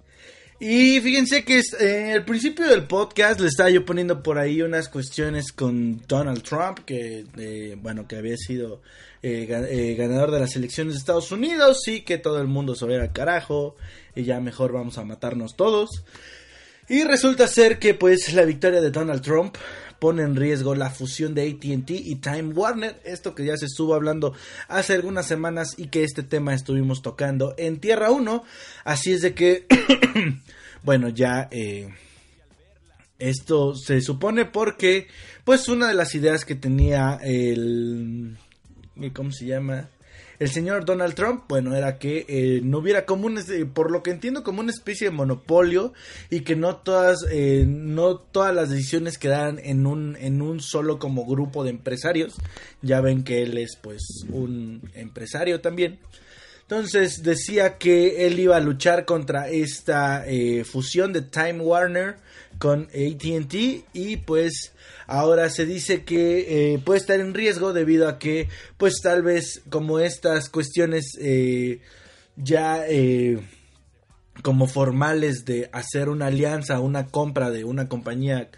Y fíjense que eh, el principio del podcast le estaba yo poniendo por ahí unas cuestiones con Donald Trump, que eh, bueno, que había sido eh, ganador de las elecciones de Estados Unidos y que todo el mundo se va al carajo y ya mejor vamos a matarnos todos. Y resulta ser que pues la victoria de Donald Trump pone en riesgo la fusión de ATT y Time Warner, esto que ya se estuvo hablando hace algunas semanas y que este tema estuvimos tocando en Tierra 1, así es de que, [COUGHS] bueno, ya... Eh, esto se supone porque, pues, una de las ideas que tenía el. ¿Cómo se llama? El señor Donald Trump, bueno, era que eh, no hubiera como un, eh, por lo que entiendo, como una especie de monopolio y que no todas, eh, no todas las decisiones quedaran en un, en un solo como grupo de empresarios. Ya ven que él es pues un empresario también. Entonces decía que él iba a luchar contra esta fusión de Time Warner con ATT y pues ahora se dice que eh, puede estar en riesgo debido a que pues tal vez como estas cuestiones eh, ya eh, como formales de hacer una alianza, una compra de una compañía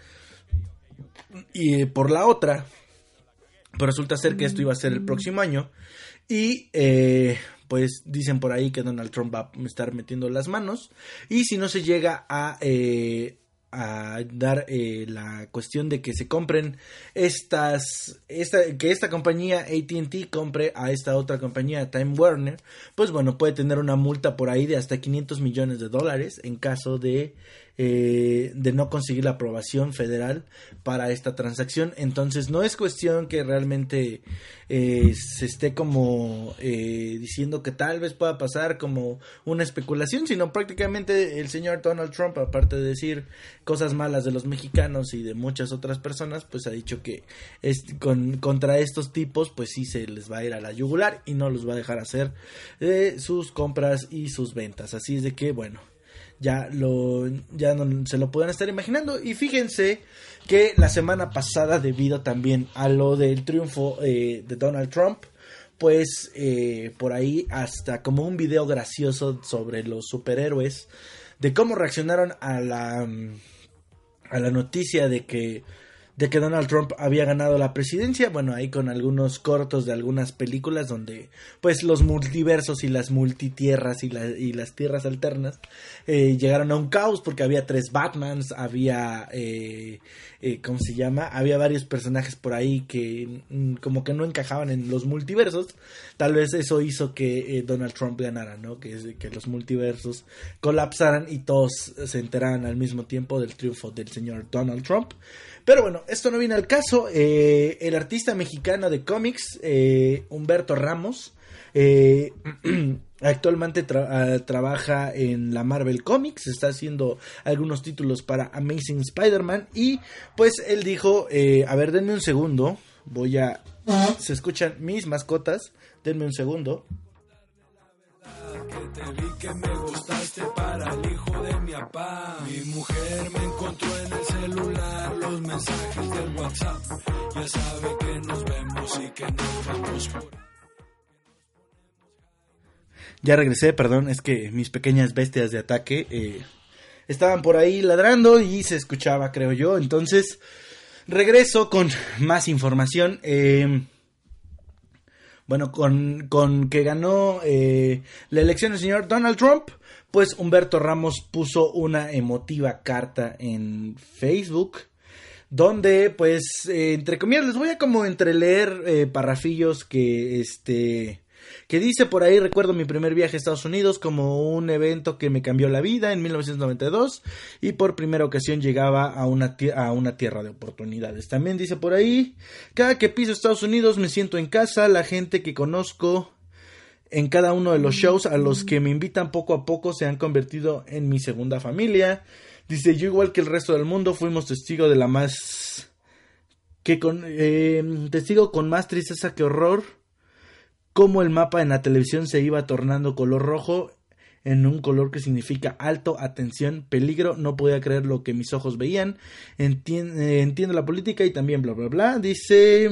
y por la otra, pues resulta ser que esto iba a ser el próximo año y pues dicen por ahí que Donald Trump va a estar metiendo las manos y si no se llega a a dar eh, la cuestión de que se compren estas, esta, que esta compañía ATT compre a esta otra compañía Time Warner, pues bueno, puede tener una multa por ahí de hasta 500 millones de dólares en caso de eh, de no conseguir la aprobación federal para esta transacción. Entonces no es cuestión que realmente eh, se esté como eh, diciendo que tal vez pueda pasar como una especulación, sino prácticamente el señor Donald Trump, aparte de decir cosas malas de los mexicanos y de muchas otras personas, pues ha dicho que es, con, contra estos tipos pues sí se les va a ir a la yugular y no los va a dejar hacer sus compras y sus ventas. Así es de que bueno ya lo ya no se lo pueden estar imaginando. Y fíjense que la semana pasada debido también a lo del triunfo eh, de Donald Trump pues eh, por ahí hasta como un video gracioso sobre los superhéroes de cómo reaccionaron a la a la noticia de que de que Donald Trump había ganado la presidencia, bueno, ahí con algunos cortos de algunas películas donde pues los multiversos y las multitierras y, y las tierras alternas eh, llegaron a un caos porque había tres Batmans, había, eh, eh, ¿cómo se llama? Había varios personajes por ahí que mm, como que no encajaban en los multiversos, tal vez eso hizo que Donald Trump ganara, ¿no? Que, que los multiversos colapsaran y todos se enteraran al mismo tiempo del triunfo del señor Donald Trump. Pero bueno, esto no viene al caso. Eh, el artista mexicano de cómics, eh, Humberto Ramos, eh, [CLEARS THROAT] actualmente ah, trabaja en la Marvel Comics, está haciendo algunos títulos para Amazing Spider-Man y pues él dijo, a ver, denme un segundo, voy a... Se escuchan mis mascotas, denme un segundo. Que te vi que me gustaste para el hijo de mi papá. Mi mujer me encontró en el celular los mensajes del WhatsApp. Ya sabe que nos vemos y que nos vamos por... Ya regresé, perdón, es que mis pequeñas bestias de ataque eh, estaban por ahí ladrando y se escuchaba, creo yo. Entonces, regreso con más información. Eh, bueno, con, con que ganó eh, la elección el señor Donald Trump, pues Humberto Ramos puso una emotiva carta en Facebook donde pues eh, entre comillas les voy a como entreleer eh, parrafillos que este que dice por ahí recuerdo mi primer viaje a Estados Unidos como un evento que me cambió la vida en 1992 y por primera ocasión llegaba a una, a una tierra de oportunidades. También dice por ahí, cada que piso Estados Unidos me siento en casa, la gente que conozco en cada uno de los shows a los que me invitan poco a poco se han convertido en mi segunda familia. Dice, yo igual que el resto del mundo fuimos testigo de la más... que con... Eh, testigo con más tristeza que horror cómo el mapa en la televisión se iba tornando color rojo en un color que significa alto, atención, peligro, no podía creer lo que mis ojos veían, entiende, entiendo la política y también bla bla bla, dice...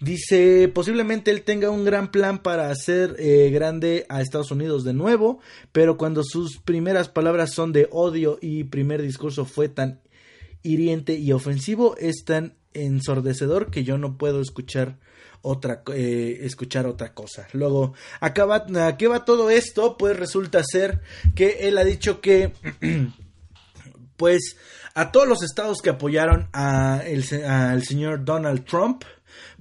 Dice, posiblemente él tenga un gran plan para hacer eh, grande a Estados Unidos de nuevo, pero cuando sus primeras palabras son de odio y primer discurso fue tan hiriente y ofensivo, es tan ensordecedor que yo no puedo escuchar otra eh, escuchar otra cosa. Luego, acaba, ¿a qué va todo esto? Pues resulta ser que él ha dicho que [CLEARS THROAT] pues a todos los estados que apoyaron a al señor Donald Trump,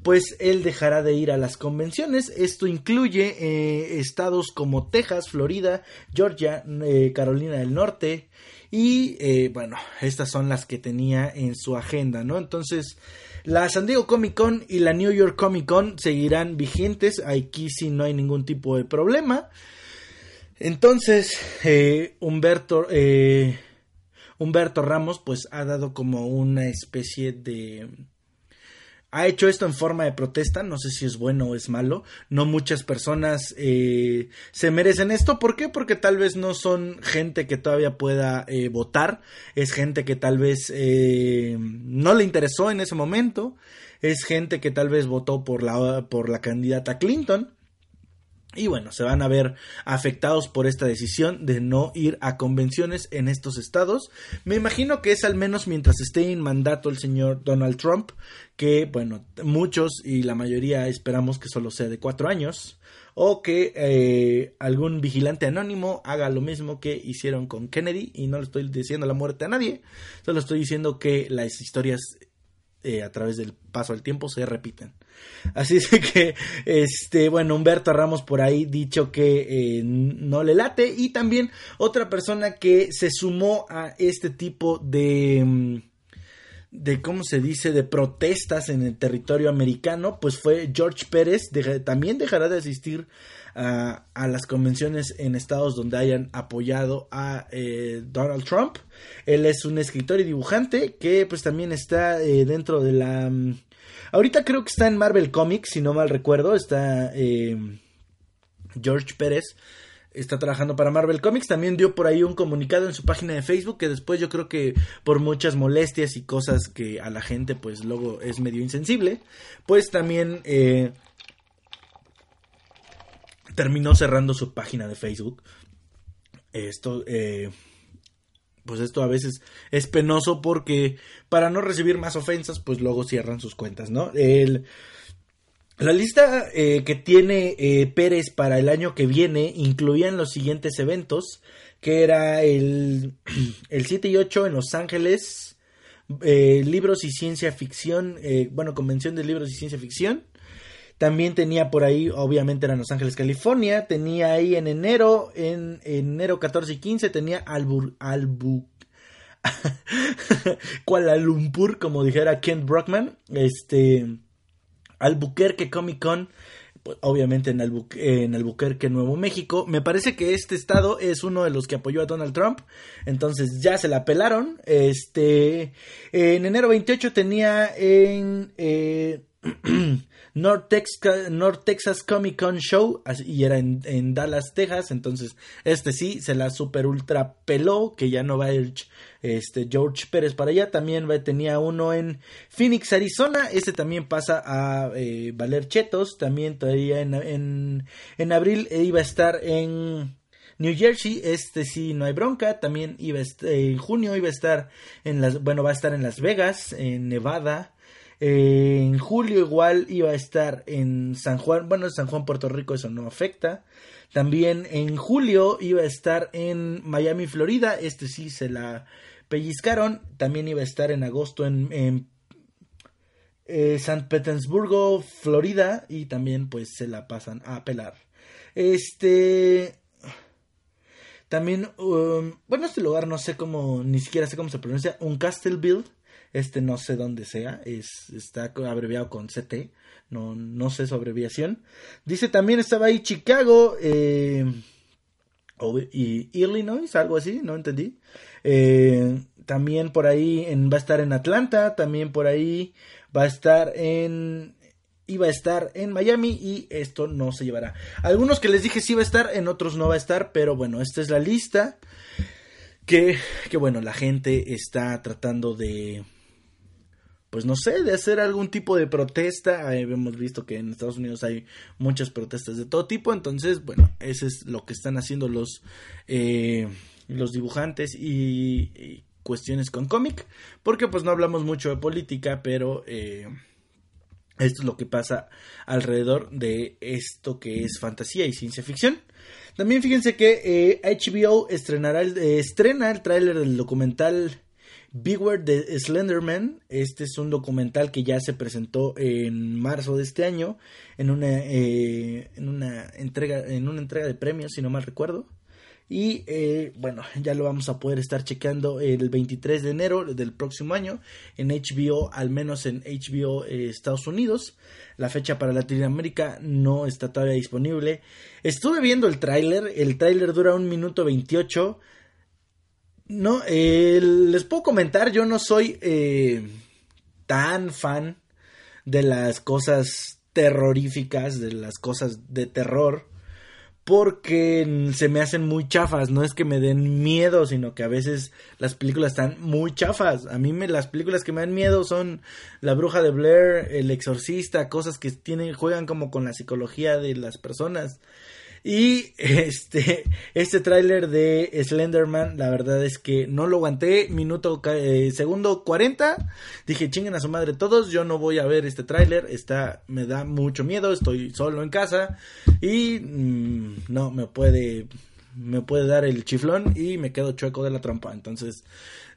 pues él dejará de ir a las convenciones. Esto incluye eh, estados como Texas, Florida, Georgia, eh, Carolina del Norte. Y bueno, estas son las que tenía en su agenda, ¿no? Entonces, la San Diego Comic Con y la New York Comic Con seguirán vigentes. Aquí sí no hay ningún tipo de problema. Entonces, eh, Humberto, eh, Humberto Ramos, pues ha dado como una especie de ha hecho esto en forma de protesta, no sé si es bueno o es malo, no muchas personas eh, se merecen esto, ¿por qué? Porque tal vez no son gente que todavía pueda eh, votar, es gente que tal vez eh, no le interesó en ese momento, es gente que tal vez votó por la, por la candidata Clinton, y bueno, se van a ver afectados por esta decisión de no ir a convenciones en estos estados. Me imagino que es al menos mientras esté en mandato el señor Donald Trump, que bueno, muchos y la mayoría esperamos que solo sea de cuatro años, o que eh, algún vigilante anónimo haga lo mismo que hicieron con Kennedy, y no le estoy diciendo la muerte a nadie, solo estoy diciendo que las historias eh, a través del paso del tiempo se repiten. Así [LAUGHS] es que, este, bueno, Humberto Ramos por ahí dicho que eh, no le late. Y también otra persona que se sumó a este tipo de mm, de cómo se dice de protestas en el territorio americano pues fue George Pérez también dejará de asistir a, las convenciones en estados donde hayan apoyado a eh, Donald Trump él es un escritor y dibujante que pues también está eh, dentro de la mm, Ahorita creo que está en Marvel Comics, si no mal recuerdo. Está eh, George Pérez. Está trabajando para Marvel Comics. También dio por ahí un comunicado en su página de Facebook que después yo creo que por muchas molestias y cosas que a la gente pues luego es medio insensible. Pues también eh, terminó cerrando su página de Facebook. Esto... Eh, pues esto a veces es penoso porque para no recibir más ofensas, pues luego cierran sus cuentas, ¿no? El, la lista eh, que tiene eh, Pérez para el año que viene incluían los siguientes eventos, que era el, [CLEARS THROAT] el 7 y 8 en Los Ángeles, eh, libros y ciencia ficción, bueno, convención de libros y ciencia ficción, también tenía por ahí, obviamente era en Los Ángeles, California. Tenía ahí en enero, en, enero 14 y 15, tenía Albur, Albu, [LAUGHS] Kuala Lumpur, como dijera Kent Brockman. Este, Albuquerque Comic Con pues, obviamente en, en, Albuquerque, Nuevo México. Me parece que este estado es uno de los que apoyó a Donald Trump, entonces ya se la pelaron. Este, en enero 28 tenía en eh, [CLEARS THROAT] North, Texas, Comic Con Show y era en, Dallas, Texas. Entonces, este sí se la super ultra peló, que ya no va el este, George Pérez para allá. También tenía uno en Phoenix, Arizona. Este también pasa a eh, valer chetos. También todavía en, en, en abril iba a estar en New Jersey, este sí no hay bronca, también iba en junio iba a estar en las, bueno, va a estar en Las Vegas, en Nevada, en julio igual iba a estar en San Juan, bueno, San Juan, Puerto Rico, eso no afecta. También en julio iba a estar en Miami, Florida, este sí se la pellizcaron. También iba a estar en agosto en, eh, San Petersburgo, Florida, y también pues se la pasan a pelar. Este... También, um, bueno, este lugar no sé cómo, ni siquiera sé cómo se pronuncia, un Castleville este no sé dónde sea, es, está abreviado con CT, no, no sé su abreviación. Dice también estaba ahí Chicago eh, y Illinois, algo así, no entendí. Eh, también por ahí va a estar en Atlanta, también por ahí va a estar en iba a estar en Miami y esto no se llevará. Algunos que les dije sí va a estar, en otros no va a estar, pero bueno, esta es la lista que, que bueno, la gente está tratando de, pues no sé, de hacer algún tipo de protesta. hemos visto que en Estados Unidos hay muchas protestas de todo tipo, entonces, bueno, eso es lo que están haciendo los, eh, los dibujantes y, cuestiones con cómic, porque pues no hablamos mucho de política, pero eh, esto es lo que pasa alrededor de esto que es fantasía y ciencia ficción. También fíjense que HBO eh, estrenará el, estrena el tráiler del documental Beware de Slenderman, este es un documental que ya se presentó en marzo de este año en una, eh, en una entrega en una entrega de premios, si no mal recuerdo. Y eh, bueno, ya lo vamos a poder estar chequeando el 23 de enero del próximo año en HBO, al menos en HBO eh, Estados Unidos. La fecha para Latinoamérica no está todavía disponible. Estuve viendo el tráiler, el tráiler dura un minuto 28 no, eh, les puedo comentar, yo no soy eh, tan fan de las cosas terroríficas, de las cosas de terror, porque se me hacen muy chafas, no es que me den miedo, sino que a veces las películas están muy chafas. A mí me, las películas que me dan miedo son La Bruja de Blair, El Exorcista, cosas que tienen, juegan como con la psicología de las personas. Y [LAUGHS] este, este tráiler de Slenderman, la verdad es que no lo aguanté. Minuto, eh, segundo 40. Dije, chinguen a su madre todos. Yo no voy a ver este tráiler. Está, me da mucho miedo. Estoy solo en casa. Y mm, no, me puede, me puede dar el chiflón y me quedo chueco de la trompa. Entonces,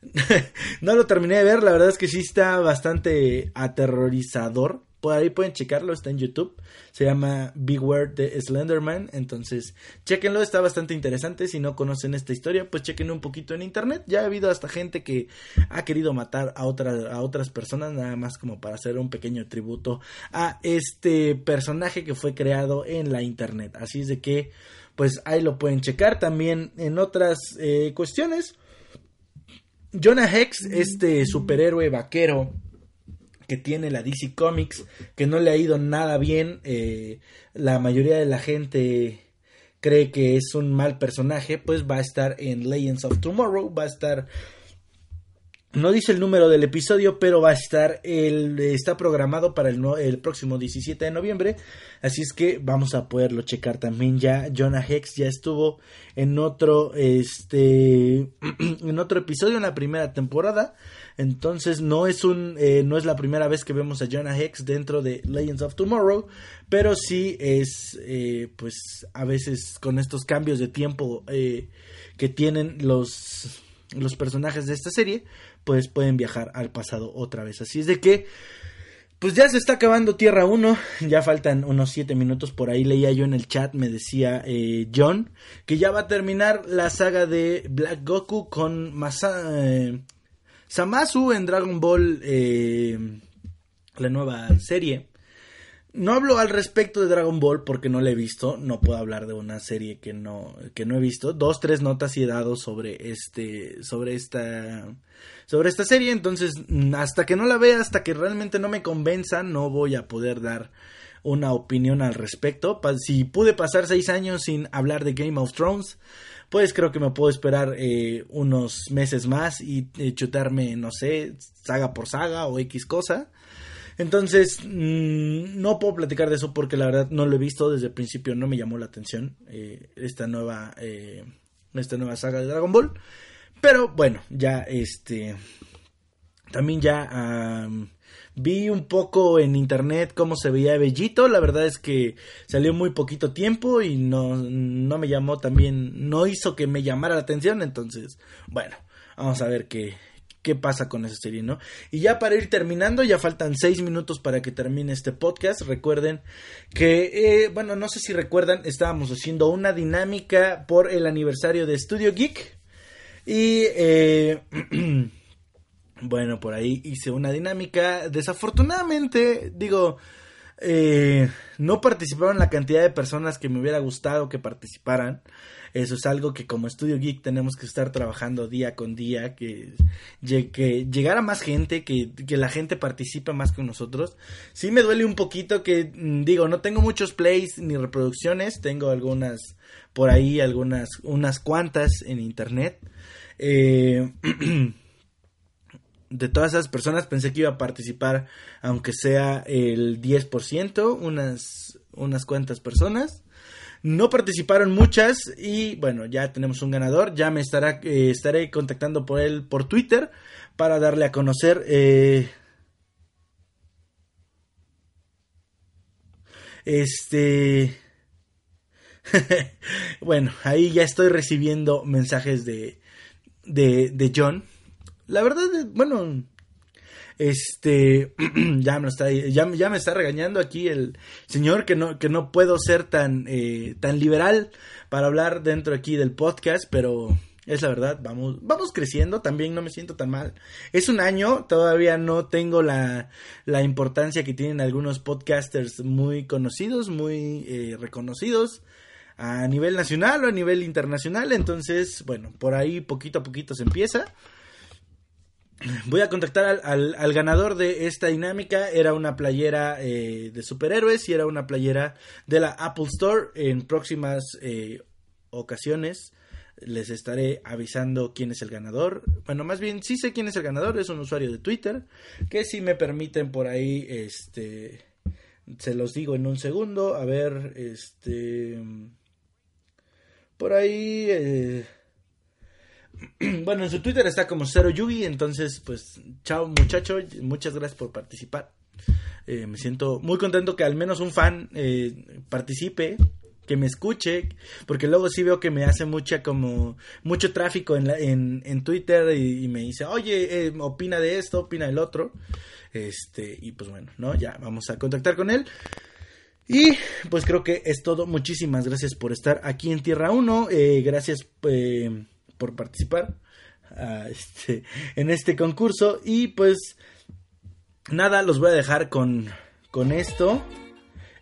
[LAUGHS] no lo terminé de ver. La verdad es que sí está bastante aterrorizador por ahí pueden checarlo, está en YouTube. Se llama Beware de Slenderman. Entonces, chequenlo, está bastante interesante. Si no conocen esta historia, pues chequen un poquito en internet. Ya ha habido hasta gente que ha querido matar a, a otras personas, nada más como para hacer un pequeño tributo a este personaje que fue creado en la internet. Así es de que, pues ahí lo pueden checar. También en otras eh, cuestiones. Jonah Hex, este superhéroe vaquero que tiene la DC Comics, que no le ha ido nada bien. Eh, la mayoría de la gente cree que es un mal personaje, pues va a estar en Legends of Tomorrow, va a estar no dice el número del episodio, pero va a estar está programado para el, el, próximo 17 de noviembre, así es que vamos a poderlo checar también ya. Jonah Hex ya estuvo en otro este [CLEARS THROAT] en otro episodio en la primera temporada. Entonces no es un eh, no es la primera vez que vemos a Jonah Hex dentro de Legends of Tomorrow, pero sí es eh, pues a veces con estos cambios de tiempo eh, que tienen los los personajes de esta serie, pues pueden viajar al pasado otra vez. Así es de que pues ya se está acabando Tierra 1, ya faltan unos 7 minutos, por ahí leía yo en el chat, me decía John, que ya va a terminar la saga de Black Goku con Masa, Samasu en Dragon Ball, eh, la nueva serie. No hablo al respecto de Dragon Ball porque no la he visto. No puedo hablar de una serie que no, que no he visto. Dos, tres notas y he dado sobre este, sobre esta, sobre esta serie. Entonces, hasta que no la vea, hasta que realmente no me convenza, no voy a poder dar una opinión al respecto. Si pude pasar seis años sin hablar de Game of Thrones, pues creo que me puedo esperar eh, unos meses más y eh, chutarme, no sé, saga por saga o X cosa. Entonces, mm, no puedo platicar de eso porque la verdad no lo he visto desde el principio, no me llamó la atención eh, esta nueva esta nueva saga de Dragon Ball. Pero bueno, ya este también ya vi un poco en internet cómo se veía Bellito. La verdad es que salió muy poquito tiempo y no, no me llamó también, no hizo que me llamara la atención. Entonces, bueno, vamos a ver qué, qué pasa con esa serie, ¿no? Y ya para ir terminando, ya faltan seis minutos para que termine este podcast. Recuerden que, eh, bueno, no sé si recuerdan, estábamos haciendo una dinámica por el aniversario de Studio Geek. Y, eh, [CLEARS THROAT] bueno, por ahí hice una dinámica. Desafortunadamente, digo, eh, no participaron la cantidad de personas que me hubiera gustado que participaran. Eso es algo que como Estudio Geek tenemos que estar trabajando día con día, que, que llegara más gente, que, que la gente participe más con nosotros. Sí me duele un poquito que, mm, digo, no tengo muchos plays ni reproducciones, tengo algunas por ahí, algunas, unas cuantas en internet. Eh, [CLEARS THROAT] de todas esas personas pensé que iba a participar aunque sea el 10%, unas, unas cuantas personas. No participaron muchas y bueno, ya tenemos un ganador. Ya me estará, eh, estaré contactando por él por Twitter para darle a conocer. eh, este... [LAUGHS] bueno, ahí ya estoy recibiendo mensajes de, de, de John. La verdad, bueno, este, [CLEARS THROAT] ya me, está, ya me está regañando aquí el señor que no, que no puedo ser tan, eh, tan liberal para hablar dentro aquí del podcast, pero es la verdad, vamos, vamos creciendo, también no me siento tan mal. Es un año, todavía no tengo la, la importancia que tienen algunos podcasters muy conocidos, muy eh, reconocidos a nivel nacional o a nivel internacional, entonces, bueno, por ahí poquito a poquito se empieza. Voy a contactar al, ganador de esta dinámica. Era una playera eh, de superhéroes y era una playera de la Apple Store. En próximas eh, ocasiones les estaré avisando quién es el ganador. Bueno, más bien sí sé quién es el ganador. Es un usuario de Twitter. Que si me permiten por ahí, este, se los digo en un segundo. A ver, este, por ahí. eh, [CLEARS THROAT] bueno, en su Twitter está como Cero Yugi, entonces pues chao muchacho, muchas gracias por participar. Eh, me siento muy contento que al menos un fan eh, participe, que me escuche, porque luego sí veo que me hace mucha como mucho tráfico en, la- en, en Twitter y, me dice, oye, eh, opina de esto, opina del otro. Este, y pues bueno, ¿no? Ya vamos a contactar con él. Y pues creo que es todo. Muchísimas gracias por estar aquí en Tierra 1. Eh, gracias eh, por participar este, en este concurso. Y pues nada, los voy a dejar con, con esto.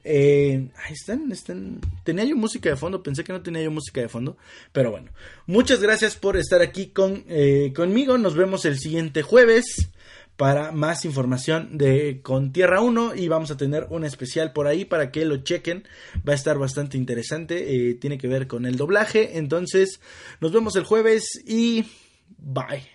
Eh, ahí están, están. Tenía yo música de fondo, pensé que no tenía yo música de fondo. Pero bueno, muchas gracias por estar aquí con, eh, conmigo. Nos vemos el siguiente jueves para más información de con Tierra 1 y vamos a tener un especial por ahí para que lo chequen. Va a estar bastante interesante. eh, tiene que ver con el doblaje. Entonces, nos vemos el jueves y bye.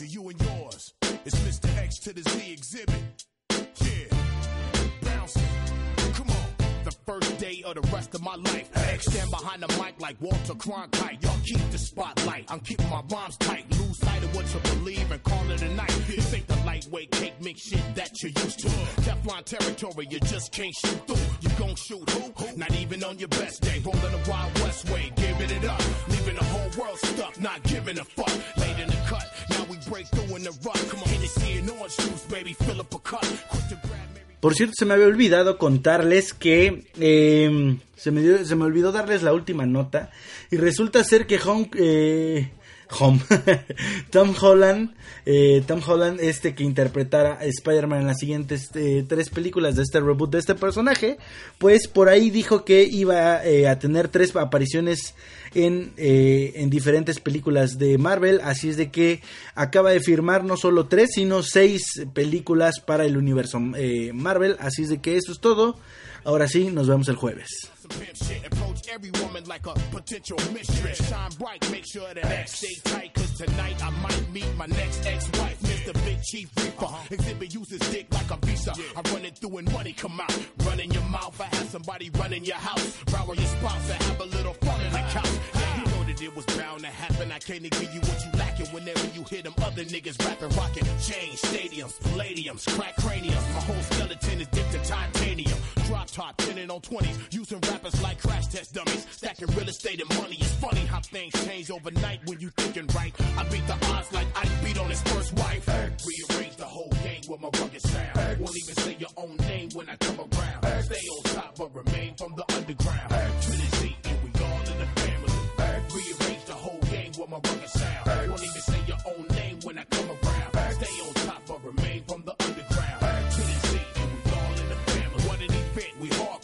To you and yours. It's Mr. X to the Z exhibit. Of the rest of my life. Stand behind the mic like Walter Cronkite. Y'all keep the spotlight. I'm keeping my rhymes tight. Lose sight of what you believe and call it a night. This ain't the lightweight cake mix shit that you used to. Teflon territory, you just can't shoot through. You gon' shoot who? Not even on your best day. Rolling the Wild West way, giving it up. Leaving the whole world stuck, not giving a fuck. Late in the cut, now we break through in the rut. Come on, Hennessy and orange juice, baby, fill up a cup. Quick to Por cierto, se me había olvidado contarles que eh, se, me se me olvidó darles la última nota y resulta ser que Hong, eh, Home. [LAUGHS] Tom Holland, eh, Tom Holland, este que interpretara a Spider-Man en las siguientes eh, tres películas de este reboot de este personaje, pues por ahí dijo que iba eh, a tener tres apariciones en, eh, en diferentes películas de Marvel, así es de que acaba de firmar no solo tres, sino seis películas para el universo eh, Marvel, así es de que eso es todo. Ahora sí, nos vemos el jueves. Pimp shit. Approach every woman like a potential mistress. Shine bright, make sure that X stay tight. Cause tonight I might meet my next ex-wife, Mr. Big Chief Reaper. Uh-huh. Exhibit uses dick like a visa. I run it through and money come out. Run in your mouth, I have somebody run in your house. Rower your spouse and have a little fun in the couch. It was bound to happen. I can't give you what you lacking whenever you hear them other niggas rapping, rocking. Chains, stadiums, palladiums, crack craniums. My whole skeleton is dipped in titanium. Drop top, tinted on 20s. Using rappers like crash test dummies. Stacking real estate and money. It's funny how things change overnight when you thinking right. I beat the odds like I beat on his first wife. Rearrange the whole game with my rugged sound. Won't even say your own name when I come around. Stay on top but remain from the underground.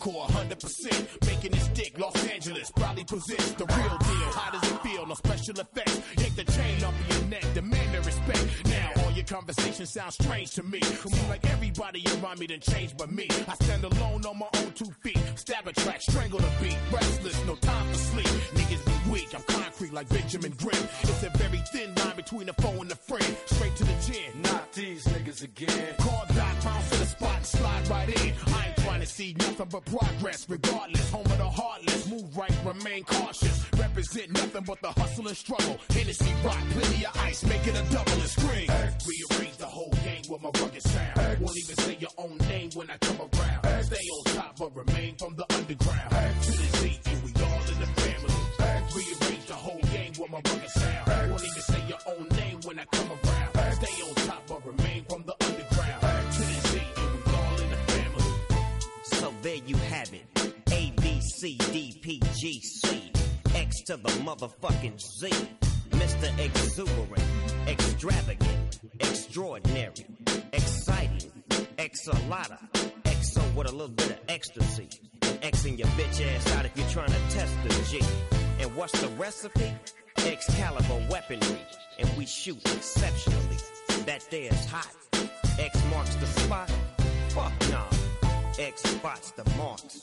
Hardcore 100%. Making this dick, Los Angeles probably presents the real deal. How does it feel? No special effects. Yank the chain off of your neck, demand the respect. Now all your conversation sounds strange to me. Seems like everybody around me done changed but me. I stand alone on my own two feet. Stab a track, strangle the beat. Restless, no time for sleep. Niggas be weak, I'm concrete like Benjamin Grimm. It's a very thin line between the foe and the friend. Straight to the chin. Not these niggas again. Call nothing but progress. Regardless, home of the heartless. Move right, remain cautious. Represent nothing but the hustle and struggle. Hennessy rock, plenty of ice, make it a double and scream. Rearrange B, C, D, P, G, C. X to the motherfucking Z. Mr. Exuberant, extravagant, extraordinary, exciting, exalata, exo with a little bit of ecstasy. Xing your bitch ass out if you're trying to test the G. And what's the recipe? Excalibur weaponry. And we shoot exceptionally. That there's hot. X marks the spot. Fuck nah. X spots the marks.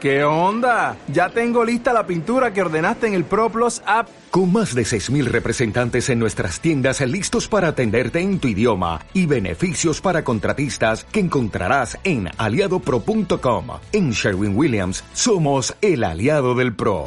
¿Qué onda? Ya tengo lista la pintura que ordenaste en el ProPlus app. Con más de 6.000 representantes en nuestras tiendas listos para atenderte en tu idioma y beneficios para contratistas que encontrarás en aliadopro.com. En Sherwin Williams somos el aliado del PRO.